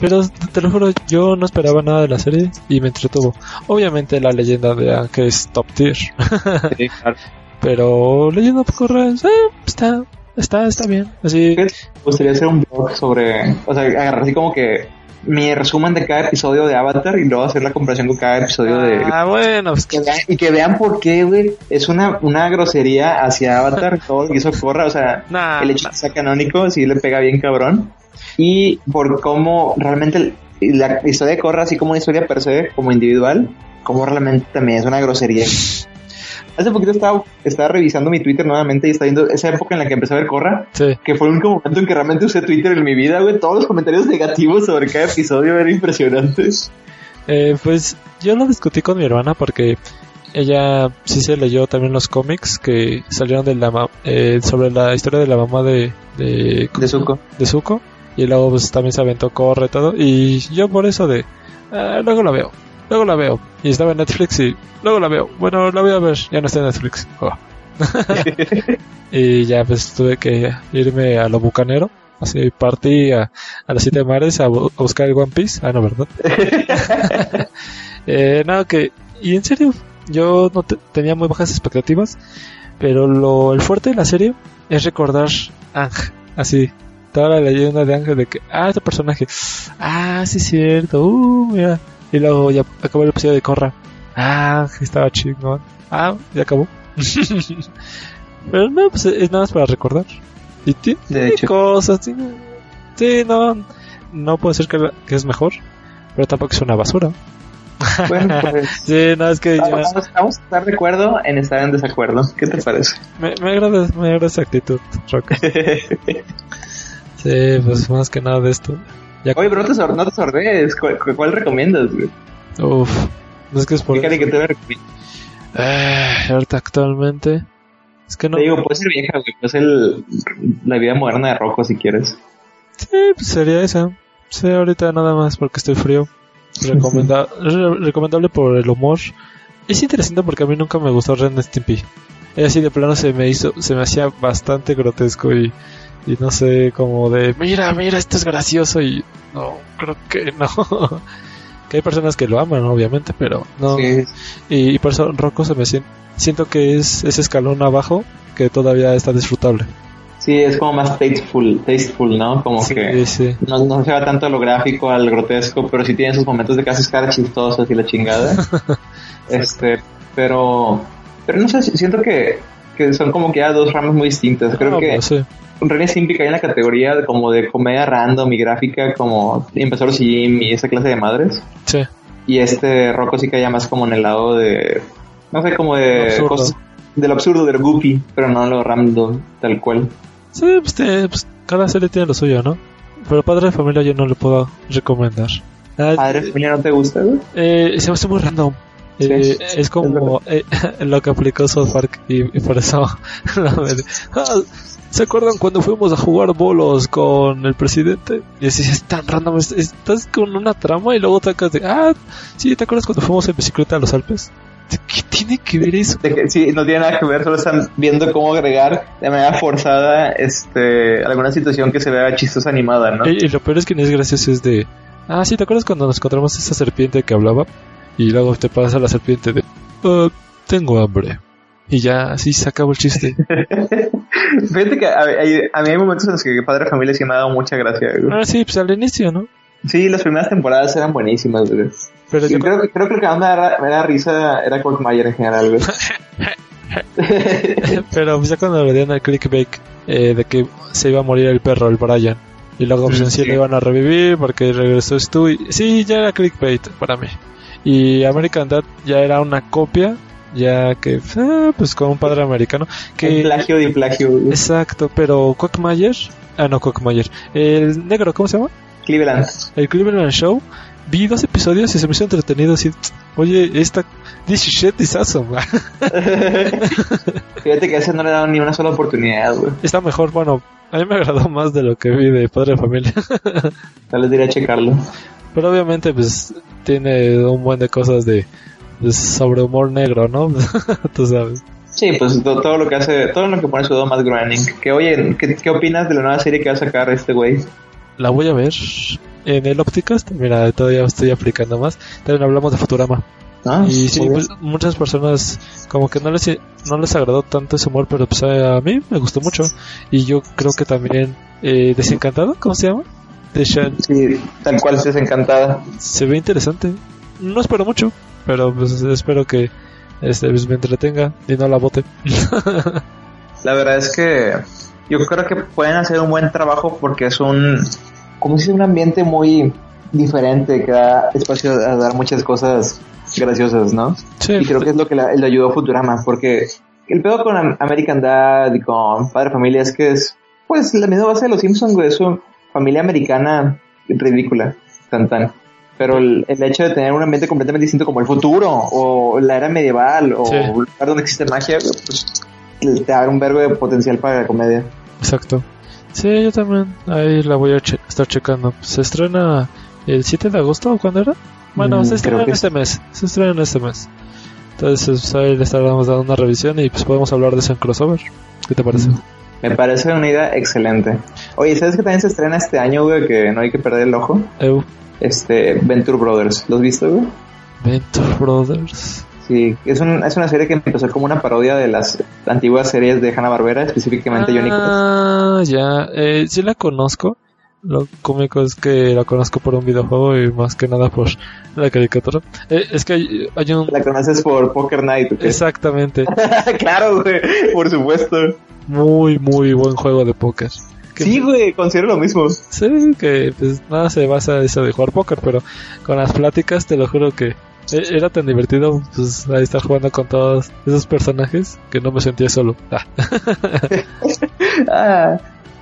Pero te lo juro, yo no esperaba nada de la serie y me entretuvo. Obviamente la leyenda de que es top tier, Sí, claro. <laughs> pero leyenda de Korra eh, está, está, está bien. Así, Me gustaría hacer un blog sobre, o sea, agarrar así como que mi resumen de cada episodio de Avatar y luego hacer la comparación con cada episodio de... ah, bueno, pues, Que vean- y que vean por qué, güey, es una, una grosería hacia Avatar, <laughs> todo lo que hizo Korra, o sea, nah, el hecho de que sea canónico sí le pega bien cabrón. Y por cómo realmente la historia de Korra, así como una historia per se, como individual, como realmente también es una grosería. Hace poquito estaba, estaba revisando mi Twitter nuevamente y estaba viendo esa época en la que empecé a ver Corra, Sí. que fue el único momento en que realmente usé Twitter en mi vida, güey. Todos los comentarios negativos sobre cada episodio eran impresionantes. Eh, pues yo lo discutí con mi hermana porque ella sí se leyó también los cómics que salieron de la eh, sobre la historia de la mamá de de, De Zuko. de Zuko y luego pues también se aventó corre todo y yo por eso de "Ah, luego la veo luego la veo y estaba en Netflix y luego la veo. Bueno la voy a ver. Ya no está en Netflix. Oh. <laughs> y ya pues tuve que irme a lo bucanero. Así partí a, a los siete mares a, bu- a buscar el One Piece. Ah no verdad <laughs> eh, no que y en serio yo no te- tenía muy bajas expectativas pero lo el fuerte de la serie es recordar Ang. Así toda la leyenda de Ángel de que, ah, este personaje, ah, sí es cierto, uh, mira. Y luego ya acabó el episodio de Corra, ah, estaba chingón, ah, ya acabó. <laughs> Pero no, pues es nada más para recordar. Y tiene De hecho. cosas, tiene, sí, no, no puedo decir que, la- que es mejor, pero tampoco es una basura. <laughs> Bueno, pues. <laughs> Sí, no, es que ya, Vamos, vamos a estar de acuerdo en estar en desacuerdo. ¿Qué te parece? me, me agrada, me agrada esa actitud, Roca. Sí, pues más que nada de esto. Ya, Oye, pero no te, no te. ¿Cuál, cuál recomiendas, güey? Uf, no es que es por ¿Qué eso. caricatura recomiendas? Eh, ahorita actualmente. Es que no. Te digo, puede ser vieja, güey. Puede ser la vida moderna de Rocco si quieres. Sí, pues sería esa. Sí, ahorita nada más porque estoy frío. <laughs> Recomenda- re- recomendable por el humor. Es interesante porque a mí nunca me gustó Ren Stimpy. Y así de plano se me hizo, se me hacía bastante grotesco y, y no sé, como de, mira, mira, esto es gracioso y no, creo que <laughs> no. que hay personas que lo aman, obviamente, pero no. Sí. Y, y por eso Rocco se me sien- siento que es ese escalón abajo que todavía está disfrutable. Sí, es como más tasteful, tasteful ¿no? Como Sí, que sí. no, no se va tanto a lo gráfico, al grotesco, pero sí tiene sus momentos de casi cara chistosos y la chingada. <laughs> este, pero, pero no sé, si- siento que, que son como que ya dos ramas muy distintas. Creo Ah, que pues sí. Ren y Stimpy cae en la categoría de como de comedia random y gráfica, como Invasor Jim y esa clase de madres. Sí. Y este Rocco sí caía más como en el lado de, no sé, como de Absurdo. cosas, de lo absurdo, de lo goofy, pero no lo random tal cual. Sí, pues, tiene- pues, cada serie tiene lo suyo, ¿no? Pero Padre de Familia yo no le puedo recomendar. Ah, Padre, familia, ¿no te gusta, güey? eh, se me hace muy random. Sí, Eh, es- es es como eh, <laughs> lo que aplicó South Park y, y por eso <laughs> Ah, ¿Se acuerdan cuando fuimos a jugar bolos con el presidente? Y así es tan random, es- estás con una trama y luego sacas de, ah, sí, ¿te acuerdas cuando fuimos en bicicleta a los Alpes? ¿Qué tiene que ver eso? De que, sí, no tiene nada que ver, solo están viendo cómo agregar de manera forzada este alguna situación que se vea chistosa animada, ¿no? Y, y lo peor es que no es gracioso, es de, ah, sí, ¿te acuerdas cuando nos encontramos esa serpiente que hablaba? Y luego te pasa la serpiente de, "Ah, tengo hambre. Y ya, así se acabó el chiste. <laughs> Fíjate que a, a- a mí hay momentos en los que Padre Familia sí me ha dado mucha gracia. güey. ah, sí, pues al inicio, ¿no? Sí, las primeras temporadas eran buenísimas, güey. Pero Yo yo creo, que- creo que lo que más me da, me da risa era Mayer en general, güey. <laughs> Pero pues ya cuando le dieron al clickbait eh, de que se iba a morir el perro, el Brian. Y luego pues, Mm, en sí sí. lo iban a revivir porque regresó Stu. y- Sí, ya era clickbait para mí. Y American Dad ya era una copia, ya que eh, pues con un padre americano. Un Que, plagio de plagio, exacto, pero Quackmayer, ah no, Quackmayer, el negro, ¿cómo se llama? Cleveland. El Cleveland Show. Vi dos episodios y se me hizo entretenido así, oye, esta this shit is awesome. Fíjate que a ese no le dado ni una sola oportunidad, güey. Está mejor, bueno, a mí me agradó más de lo que vi de Padre de Familia. <laughs> Tal vez diré a checarlo. Pero obviamente, pues, tiene un buen de cosas de, de sobre humor negro, ¿no? <laughs> Tú sabes. Sí, pues to- todo lo que hace, todo lo que pone su más Groening. Que oye, ¿qué, ¿qué opinas de la nueva serie que va a sacar este güey? La voy a ver en el Opticast. Mira, todavía estoy aplicando más. También hablamos de Futurama. Ah, Y sí, pues, muchas personas como que no les, no les agradó tanto ese humor, pero pues a mí me gustó mucho. Y yo creo que también eh, Desencantado, ¿cómo se llama? De Shan. Sí, tal cual estés encantada. Se ve interesante. No espero mucho, pero pues espero que este, pues, me entretenga y no la bote. <laughs> La verdad es que yo creo que pueden hacer un buen trabajo porque es un, como si un ambiente muy diferente que da espacio a dar muchas cosas graciosas, ¿no? Sí, Y creo que es lo que la- le ayudó a Futurama, porque el pedo con Am- American Dad y con Padre Familia es que es, pues, la misma base de los Simpsons, güey, es una familia americana ridícula, tan tan. Pero el, el hecho de tener un ambiente completamente distinto como el futuro, o la era medieval, o Sí. un lugar donde existe magia, pues, te abre un verbo de potencial para la comedia. Exacto. Sí, yo también. Ahí la voy a che- estar checando. Se estrena el 7 de agosto o cuándo era? Bueno, Mm, se estrena en este mes. Se estrena en este mes. Entonces, pues, ahí le estaremos dando una revisión y pues podemos hablar de eso en crossover. ¿Qué te parece? Me parece una idea excelente. Oye, ¿sabes que también se estrena este año, güey, que no hay que perder el ojo? Este, Venture Brothers. ¿Lo has visto, güey? Venture Brothers. Sí, es, un- es una serie que empezó como una parodia de las antiguas series de Hanna-Barbera, específicamente Johnny Quest. Ah, ya. Eh, sí la conozco. Lo cómico es que la conozco por un videojuego y más que nada por la caricatura. Eh, es que hay, hay un... La conoces por Poker Night. Exactamente. <laughs> claro, güey, por supuesto. Muy, muy buen juego de póker. Que- Sí, güey, considero lo mismo. Sí, que pues nada se basa en eso de jugar póker, pero con las pláticas te lo juro que e- era tan divertido pues ahí estar jugando con todos esos personajes que no me sentía solo. Ah, <laughs> Ah,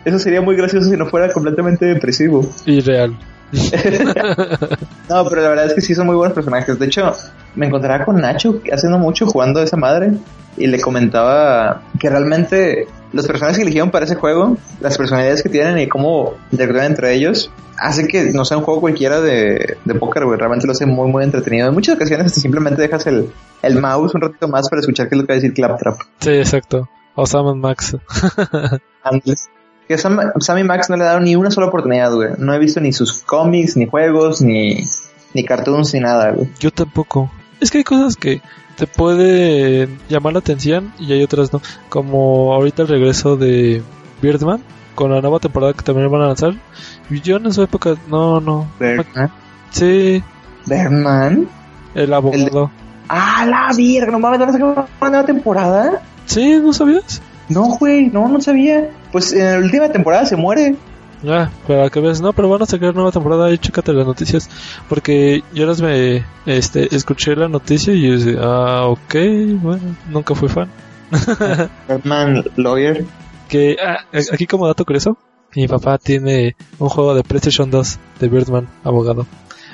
eso sería muy gracioso si no fuera completamente depresivo. y real. <laughs> No, pero la verdad es que sí son muy buenos personajes. De hecho, me encontraba con Nacho hace no mucho jugando a esa madre y le comentaba que realmente los personajes que eligieron para ese juego, las personalidades que tienen y cómo interactúan entre ellos, hace que no sea un juego cualquiera de, de póker, güey. Realmente lo hace muy, muy entretenido. En muchas ocasiones hasta simplemente dejas el, el mouse un ratito más para escuchar qué es lo que va a decir Claptrap. Sí, exacto. O Sam Max. Que Sam, Sam y Max no le dieron ni una sola oportunidad, güey. No he visto ni sus cómics, ni juegos, ni, ni cartoons, ni nada, güey. Yo tampoco. Es que hay cosas que te puede llamar la atención y hay otras no. Como ahorita el regreso de Birdman con la nueva temporada que también van a lanzar. Yo en esa época, no, no. Bergman. Sí, Bergman. el abogado. ¡Ah, la! ¿No mames, van a sacar una nueva temporada? Sí, ¿no sabías? No, güey, no, no sabía. Pues en la última temporada se muere. Ah, para que veas, no, pero van a sacar nueva temporada y chécate las noticias. Porque yo las me este, escuché la noticia y yo decía, ah, ok, bueno, nunca fui fan. <laughs> Bergman Lawyer. Que ah, aquí como dato curioso, mi papá tiene un juego de PlayStation 2 de Birdman, abogado.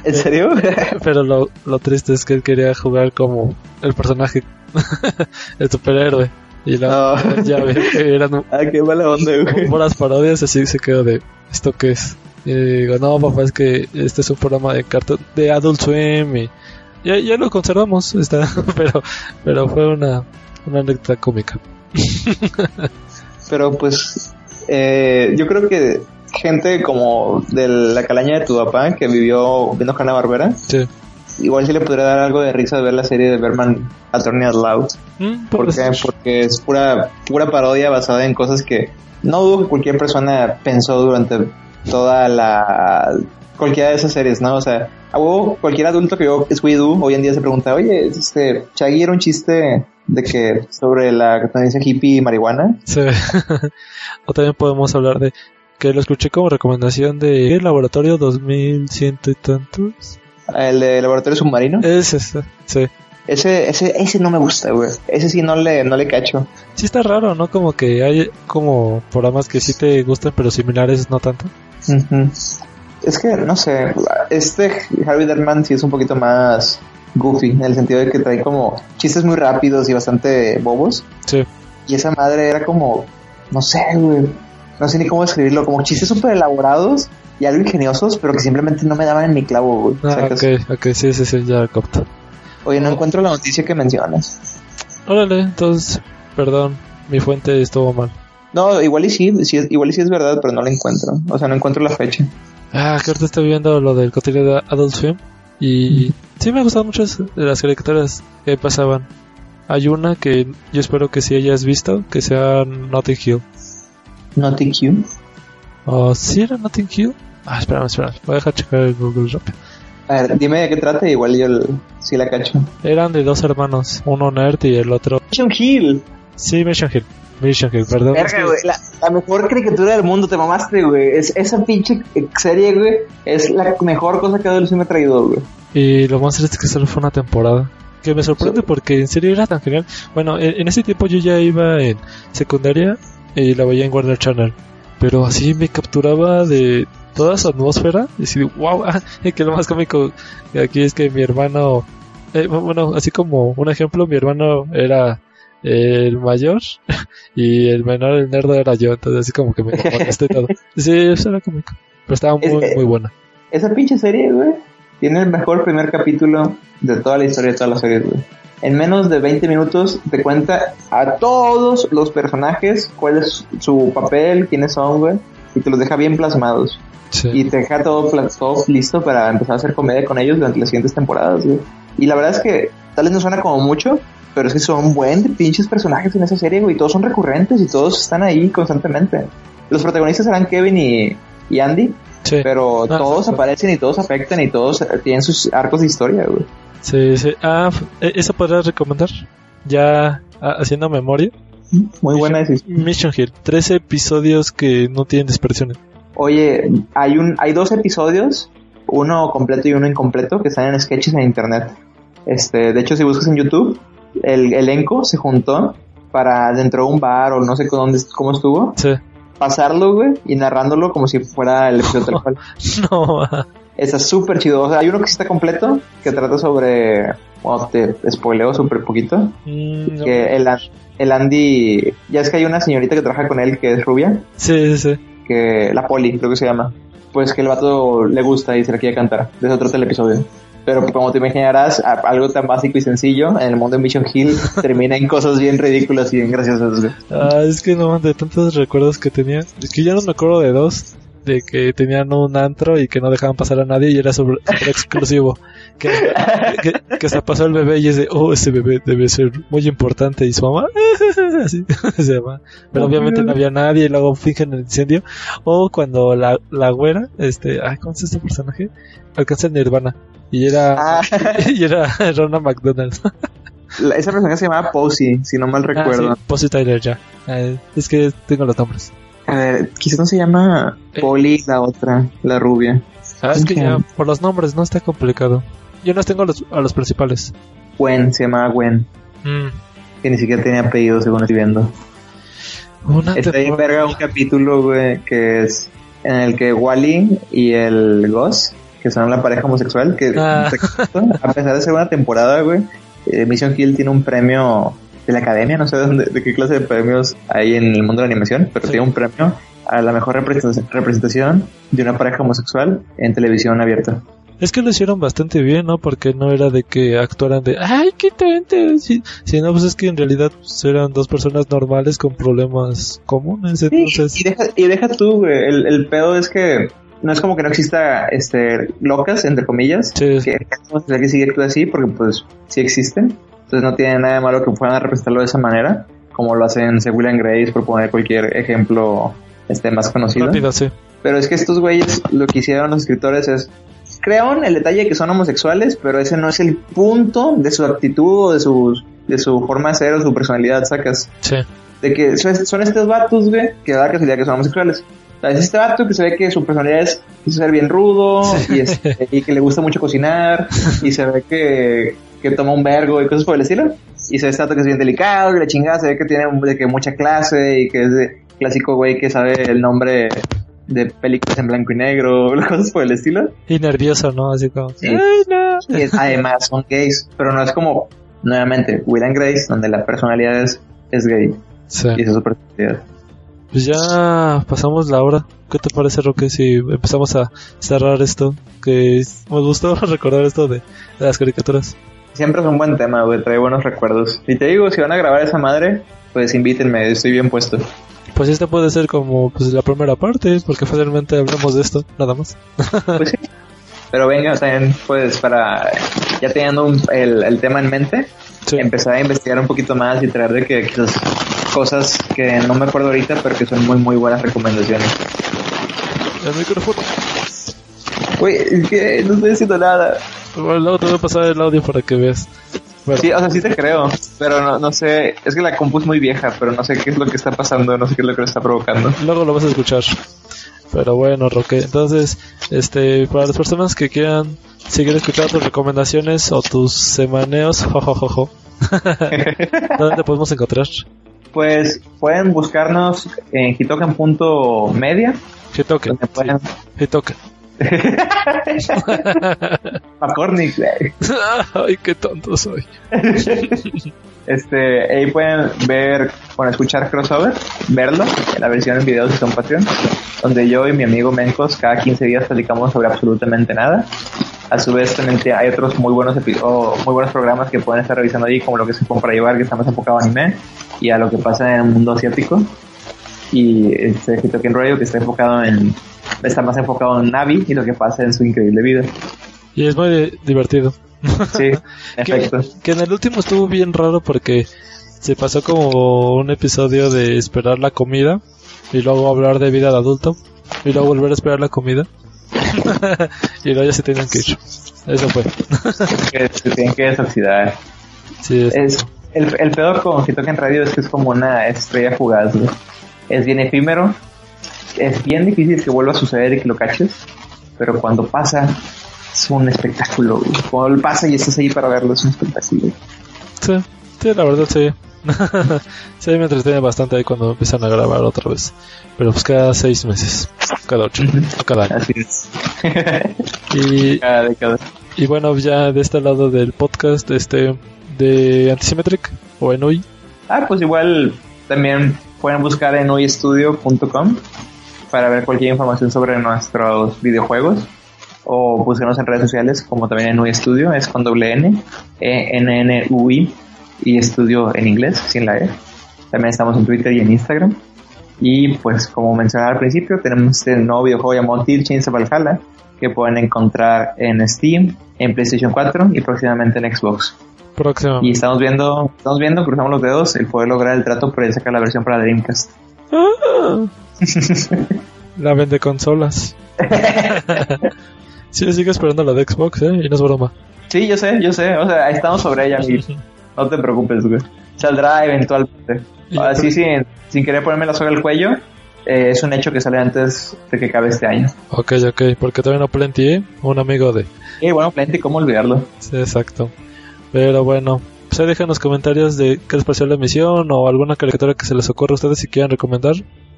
¿En serio? <laughs> Pero lo, lo triste es que él quería jugar como el personaje, <laughs> el superhéroe. Y la, No. ya ve que eran <laughs> ah, qué mala onda, güey. puras parodias, así se quedó de ¿esto qué es? Y digo, no, papá, es que este es un programa de cartón de Adult Swim y ya, ya lo conservamos, <laughs> está, pero, pero fue una, una anécdota cómica. <laughs> Pero pues, eh, yo creo que gente como de la calaña de tu papá que vivió viendo Hanna Barbera, Sí. Igual sí le podría dar algo de risa ver la serie de Bergman Attorney at Law. Mm, ¿Por pues, qué? Porque es pura, pura parodia basada en cosas que no dudo que cualquier persona pensó durante toda la... cualquiera de esas series, ¿no? O sea, a huevo, cualquier adulto que vio Scooby-Doo hoy en día se pregunta, oye, este, Shaggy era un chiste de que sobre la tendencia hippie y marihuana. Sí. <laughs> o también podemos hablar de que lo escuché como recomendación de ¿qué? Laboratorio 2100 y tantos. El de Laboratorio Submarino. Es ese, sí. Ese, ese, ese no me gusta, güey. Ese sí no le, no le cacho. Sí está raro, ¿no? Como que hay como programas que sí te gustan pero similares no tanto. Es que, no sé, este Harvey Derman sí es un poquito más goofy, en el sentido de que trae como chistes muy rápidos y bastante bobos. Sí. Y esa madre era como, no sé, güey, no sé ni cómo describirlo, como chistes súper elaborados y algo ingeniosos, pero que simplemente no me daban en mi clavo, güey. Ah, ok, ok, sí, sí, sí, ya capto. Oye, no encuentro la noticia que mencionas. Órale, entonces, perdón, mi fuente estuvo mal. No, igual y sí, sí igual y sí es verdad, pero no la encuentro. O sea, no encuentro la fecha. Ah, que ahorita estoy viendo lo del contenido de Adult Swim y sí me gustan muchas de las caricaturas que pasaban. Hay una que yo espero que sí hayas visto, que sea Notting Hill. Notting Q. ¿O sí era Notting Hill? Ah, espérame, espérame, voy a dejar checar el Google rápido. A ver, dime de qué trata, igual yo el- sí la cacho. Eran de dos hermanos, uno nerd y el otro... Mission Hill. Sí, Mission Hill. Mission Hill, perdón. Verga, güey. La, la mejor caricatura del mundo, te mamaste, güey. Es, esa pinche serie, güey, es la mejor cosa que Swim me ha traído, güey. Y lo más triste es que solo fue una temporada. Que me sorprende porque en serio era tan genial. Bueno, en, en ese tiempo yo ya iba en secundaria y la veía en Warner Channel. Pero así me capturaba de toda su atmósfera. Y así, wow, <laughs> que lo más cómico de aquí es que mi hermano, eh, bueno, así como un ejemplo, mi hermano era el mayor <laughs> y el menor, el nerd era yo. Entonces así como que me molesté todo. <laughs> Sí, eso era cómico. Pero estaba muy, Es- muy buena. Esa pinche serie, güey, tiene el mejor primer capítulo de toda la historia de todas las series, güey. En menos de 20 minutos te cuenta a todos los personajes cuál es su papel, quiénes son, güey, y te los deja bien plasmados. Sí. Y te deja todo, todo listo para empezar a hacer comedia con ellos durante las siguientes temporadas, güey. Y la verdad es que tal vez no suena como mucho, pero es que son buen de pinches personajes en esa serie, güey. Todos son recurrentes y todos están ahí constantemente. Los protagonistas serán Kevin y, y Andy, Sí. pero Ah, todos aparecen y todos afectan y todos eh, tienen sus arcos de historia, güey. Sí, sí. Ah, ¿e- ¿eso podrías recomendar? Ya ah, haciendo memoria. Muy buena decisión. Mission Hill. 13 episodios que no tienen desperdiciones. Oye, hay un, hay dos episodios, uno completo y uno incompleto, que están en sketches en internet. Este, de hecho, si buscas en YouTube, el elenco se juntó para dentro de un bar o no sé dónde, cómo estuvo, Sí. pasarlo, güey, y narrándolo como si fuera el episodio tal <laughs> cual. No. Está súper chido. O sea, hay uno que sí está completo, que trata sobre, bueno, te spoileo súper poquito, mm, no. que el, el Andy, ya es que hay una señorita que trabaja con él que es rubia, Sí, sí, sí. que la Poli, creo que se llama. Pues que el vato le gusta y se la quiere cantar. De ese otro telepisodio. Pero como te imaginarás, algo tan básico y sencillo en el mundo de Mission Hill <laughs> termina en cosas bien ridículas y bien graciosas. Ah, es que no, de tantos recuerdos que tenía. Es que ya no me acuerdo de dos. De que tenían un antro y que no dejaban pasar a nadie y era sobre, sobre exclusivo. <laughs> Que, que, que se pasó el bebé y es de, oh, ese bebé debe ser muy importante. Y su mamá, <laughs> así <laughs> se llama. Pero obviamente no había nadie y luego fingen el incendio. O cuando la, la güera, este, ay, ¿cómo es este personaje? Alcanza el Nirvana. Y era, Ah, y era Rona McDonald. la- esa persona se llamaba Posey, si no mal recuerdo. Ah, sí, Posey Tyler ya. Eh, es que tengo los nombres. A ver, quizás no se llama Eh. Poli la otra, la rubia. Ah, es que ya por los nombres no está complicado. Yo no tengo a los, a los principales. Gwen, se llamaba Gwen. Que ni siquiera tenía apellido, según estoy viendo. Una Está ahí, verga, un capítulo, güey, que es en el que Wally y el Gus, que son la pareja homosexual, que Ah. a pesar de ser una temporada, güey, eh, Mission Hill tiene un premio de la academia, no sé de, dónde, de qué clase de premios hay en el mundo de la animación, pero Sí. tiene un premio a la mejor representación- de una pareja homosexual en televisión abierta. Es que lo hicieron bastante bien, ¿no? Porque no era de que actuaran de, ay, qué tonto. Si, sino pues es que en realidad pues, eran dos personas normales con problemas comunes. Entonces, Y deja, y deja tú, güey, el, el pedo es que no es como que no exista este locas, entre comillas, Sí. que que actúa así, porque pues sí existen. Entonces no tiene nada de malo que puedan representarlo de esa manera, como lo hacen The Will and Grace, por poner cualquier ejemplo este más conocido. rápido, sí. Pero es que estos güeyes lo que hicieron los escritores es crearon el detalle de que son homosexuales, pero ese no es el punto de su actitud o de su, de su forma de ser o su personalidad, sacas. Sí. De que son, estos vatos, güey, que da la casualidad que son homosexuales. O sea, es este vato que se ve que su personalidad es, es ser bien rudo y, este, y que le gusta mucho cocinar y se ve que, que toma un vergo y cosas por el estilo. Y se ve este que es bien delicado y la chingada se ve que tiene de que mucha clase y que es de clásico güey que sabe el nombre de películas en blanco y negro, <laughs> cosas por el estilo. Y nervioso, ¿no? Así como, Sí. ay, no. Y es- además son gays, pero no es como, nuevamente, Will and Grace, donde la personalidad es, es gay Sí. y esa es su personalidad. Pues ya pasamos la hora. ¿Qué te parece, Roque, si empezamos a cerrar esto? Que me gustó <laughs> recordar esto de, de las caricaturas. Siempre es un buen tema, güey, trae buenos recuerdos. Y te digo, si van a grabar esa madre, pues invítenme, estoy bien puesto. Pues esta puede ser como pues, la primera parte, porque fácilmente hablamos de esto, nada más. Pues sí. Pero venga, también, pues, para, ya teniendo un- el, el tema en mente, Sí. empezar a investigar un poquito más y traer de que quizás cosas que no me acuerdo ahorita, pero que son muy, muy buenas recomendaciones. El micrófono. Güey, es que no estoy haciendo nada. Bueno, luego te voy a pasar el audio para que veas. Bueno, Sí, o sea, sí te creo, pero no, no sé, es que la compu es muy vieja, pero no sé qué es lo que está pasando, no sé qué es lo que lo está provocando. luego lo vas a escuchar. Pero bueno, Roque, entonces, este, para las personas que quieran seguir escuchando tus recomendaciones o tus semaneos, jojojojo, <laughs> ¿dónde te podemos encontrar? Pues pueden buscarnos en hitoken.media. Hitoken. Hitoken. Güey. Ay, qué tonto soy. Este, ahí pueden ver, bueno, escuchar crossover, verlo, en la versión en videos de Son Patreon, donde yo y mi amigo Mencos cada 15 días platicamos sobre absolutamente nada. A su vez, también hay otros muy buenos epi- o muy buenos programas que pueden estar revisando allí, como lo que se compra llevar, que está más enfocado a anime, y a lo que pasa en el mundo asiático. Y este Hitoken Radio, que está enfocado en, está más enfocado en Navi y lo que pasa en su increíble vida. Y es muy divertido. Sí, <laughs> Que, efecto. que en el último estuvo bien raro porque se pasó como un episodio de esperar la comida y luego hablar de vida de adulto y luego volver a esperar la comida <laughs> y luego ya se tenían que ir. Eso fue. <laughs> Que se tienen que desoxidar. Sí, es- Es, el, el peor con Hitoken Radio es que es como una estrella fugaz. Es bien efímero. Es bien difícil que vuelva a suceder y que lo caches. Pero cuando pasa, es un espectáculo. Cuando pasa y estás ahí para verlo, es un espectáculo. sí, sí, la verdad sí. <laughs> sí, me entretiene bastante ahí cuando empiezan a grabar otra vez. Pero pues cada seis meses, cada ocho, o cada año. Así es. <laughs> Y, <laughs> Cada década. y bueno, ya de este lado del podcast, este, de Antisymmetric o Enui, Ah, pues igual también pueden buscar en hoyestudio.com para ver cualquier información sobre nuestros videojuegos o búsquenos en redes sociales como también en Hoy Estudio, es con doble N, E N N U I y estudio en inglés sin la E. También estamos en Twitter y en Instagram. Y pues como mencionaba al principio, tenemos el nuevo videojuego llamado Tear Chains of Valhalla que pueden encontrar en Steam, en PlayStation 4 y próximamente en Xbox. próximo. Y estamos viendo, estamos viendo, cruzamos los dedos, el poder lograr el trato para sacar la versión para Dreamcast. Ah. <laughs> <laughs> La vende consolas. <laughs> sí, sigue esperando la de Xbox, ¿eh? Y no es broma. Sí, yo sé, yo sé, o sea, ahí estamos sobre ella, no te preocupes, güey. Saldrá eventualmente. Así sin, sin querer ponerme la soga al cuello, eh, es un hecho que sale antes de que acabe este año. Ok, ok, porque todavía no Plenty, ¿eh? Un amigo de... Y bueno, Plenty, ¿cómo olvidarlo? Sí, exacto. Pero bueno, pues ahí dejen los comentarios de qué les pareció la emisión o alguna caricatura que se les ocurra a ustedes si quieren recomendar.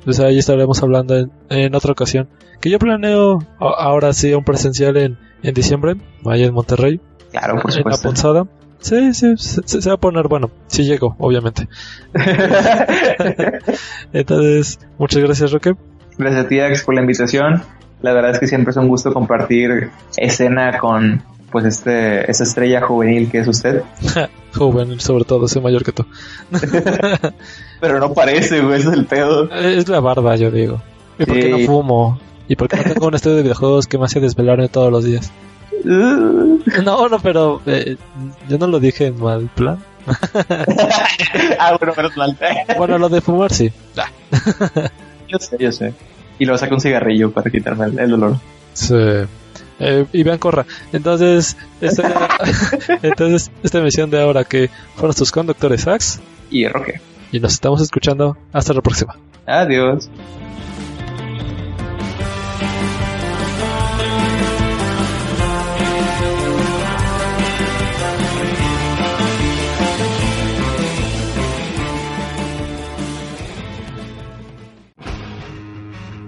Pues ahí estaremos hablando en, en otra ocasión. Que yo planeo ahora sí un presencial en, en diciembre, allá en Monterrey, Claro, por en la supuesto. Ponzada. Sí, sí, se, se- va a poner bueno. Si llego, obviamente. <laughs> Entonces, muchas gracias, Roque. Gracias a ti, Alex, por la invitación. La verdad es que siempre es un gusto compartir escena con pues este esa estrella juvenil que es usted. <laughs> Joven, sobre todo, soy mayor que tú. <laughs> Pero no parece, güey, es el pedo. Es la barba, yo digo. ¿Y por qué no Sí. fumo? ¿Y por qué no tengo un estudio de videojuegos que me hace desvelarme todos los días? <laughs> No, no, pero eh, yo no lo dije en mal plan. ah, bueno, mal. Bueno, lo de fumar sí. yo sé, yo sé. Y luego saco un cigarrillo para quitarme el, el dolor. Sí. Eh, y vean, corra. Entonces, esta, <laughs> entonces, esta emisión de ahora que fueron sus conductores Sax Y Roque. y nos estamos escuchando. Hasta la próxima. Adiós.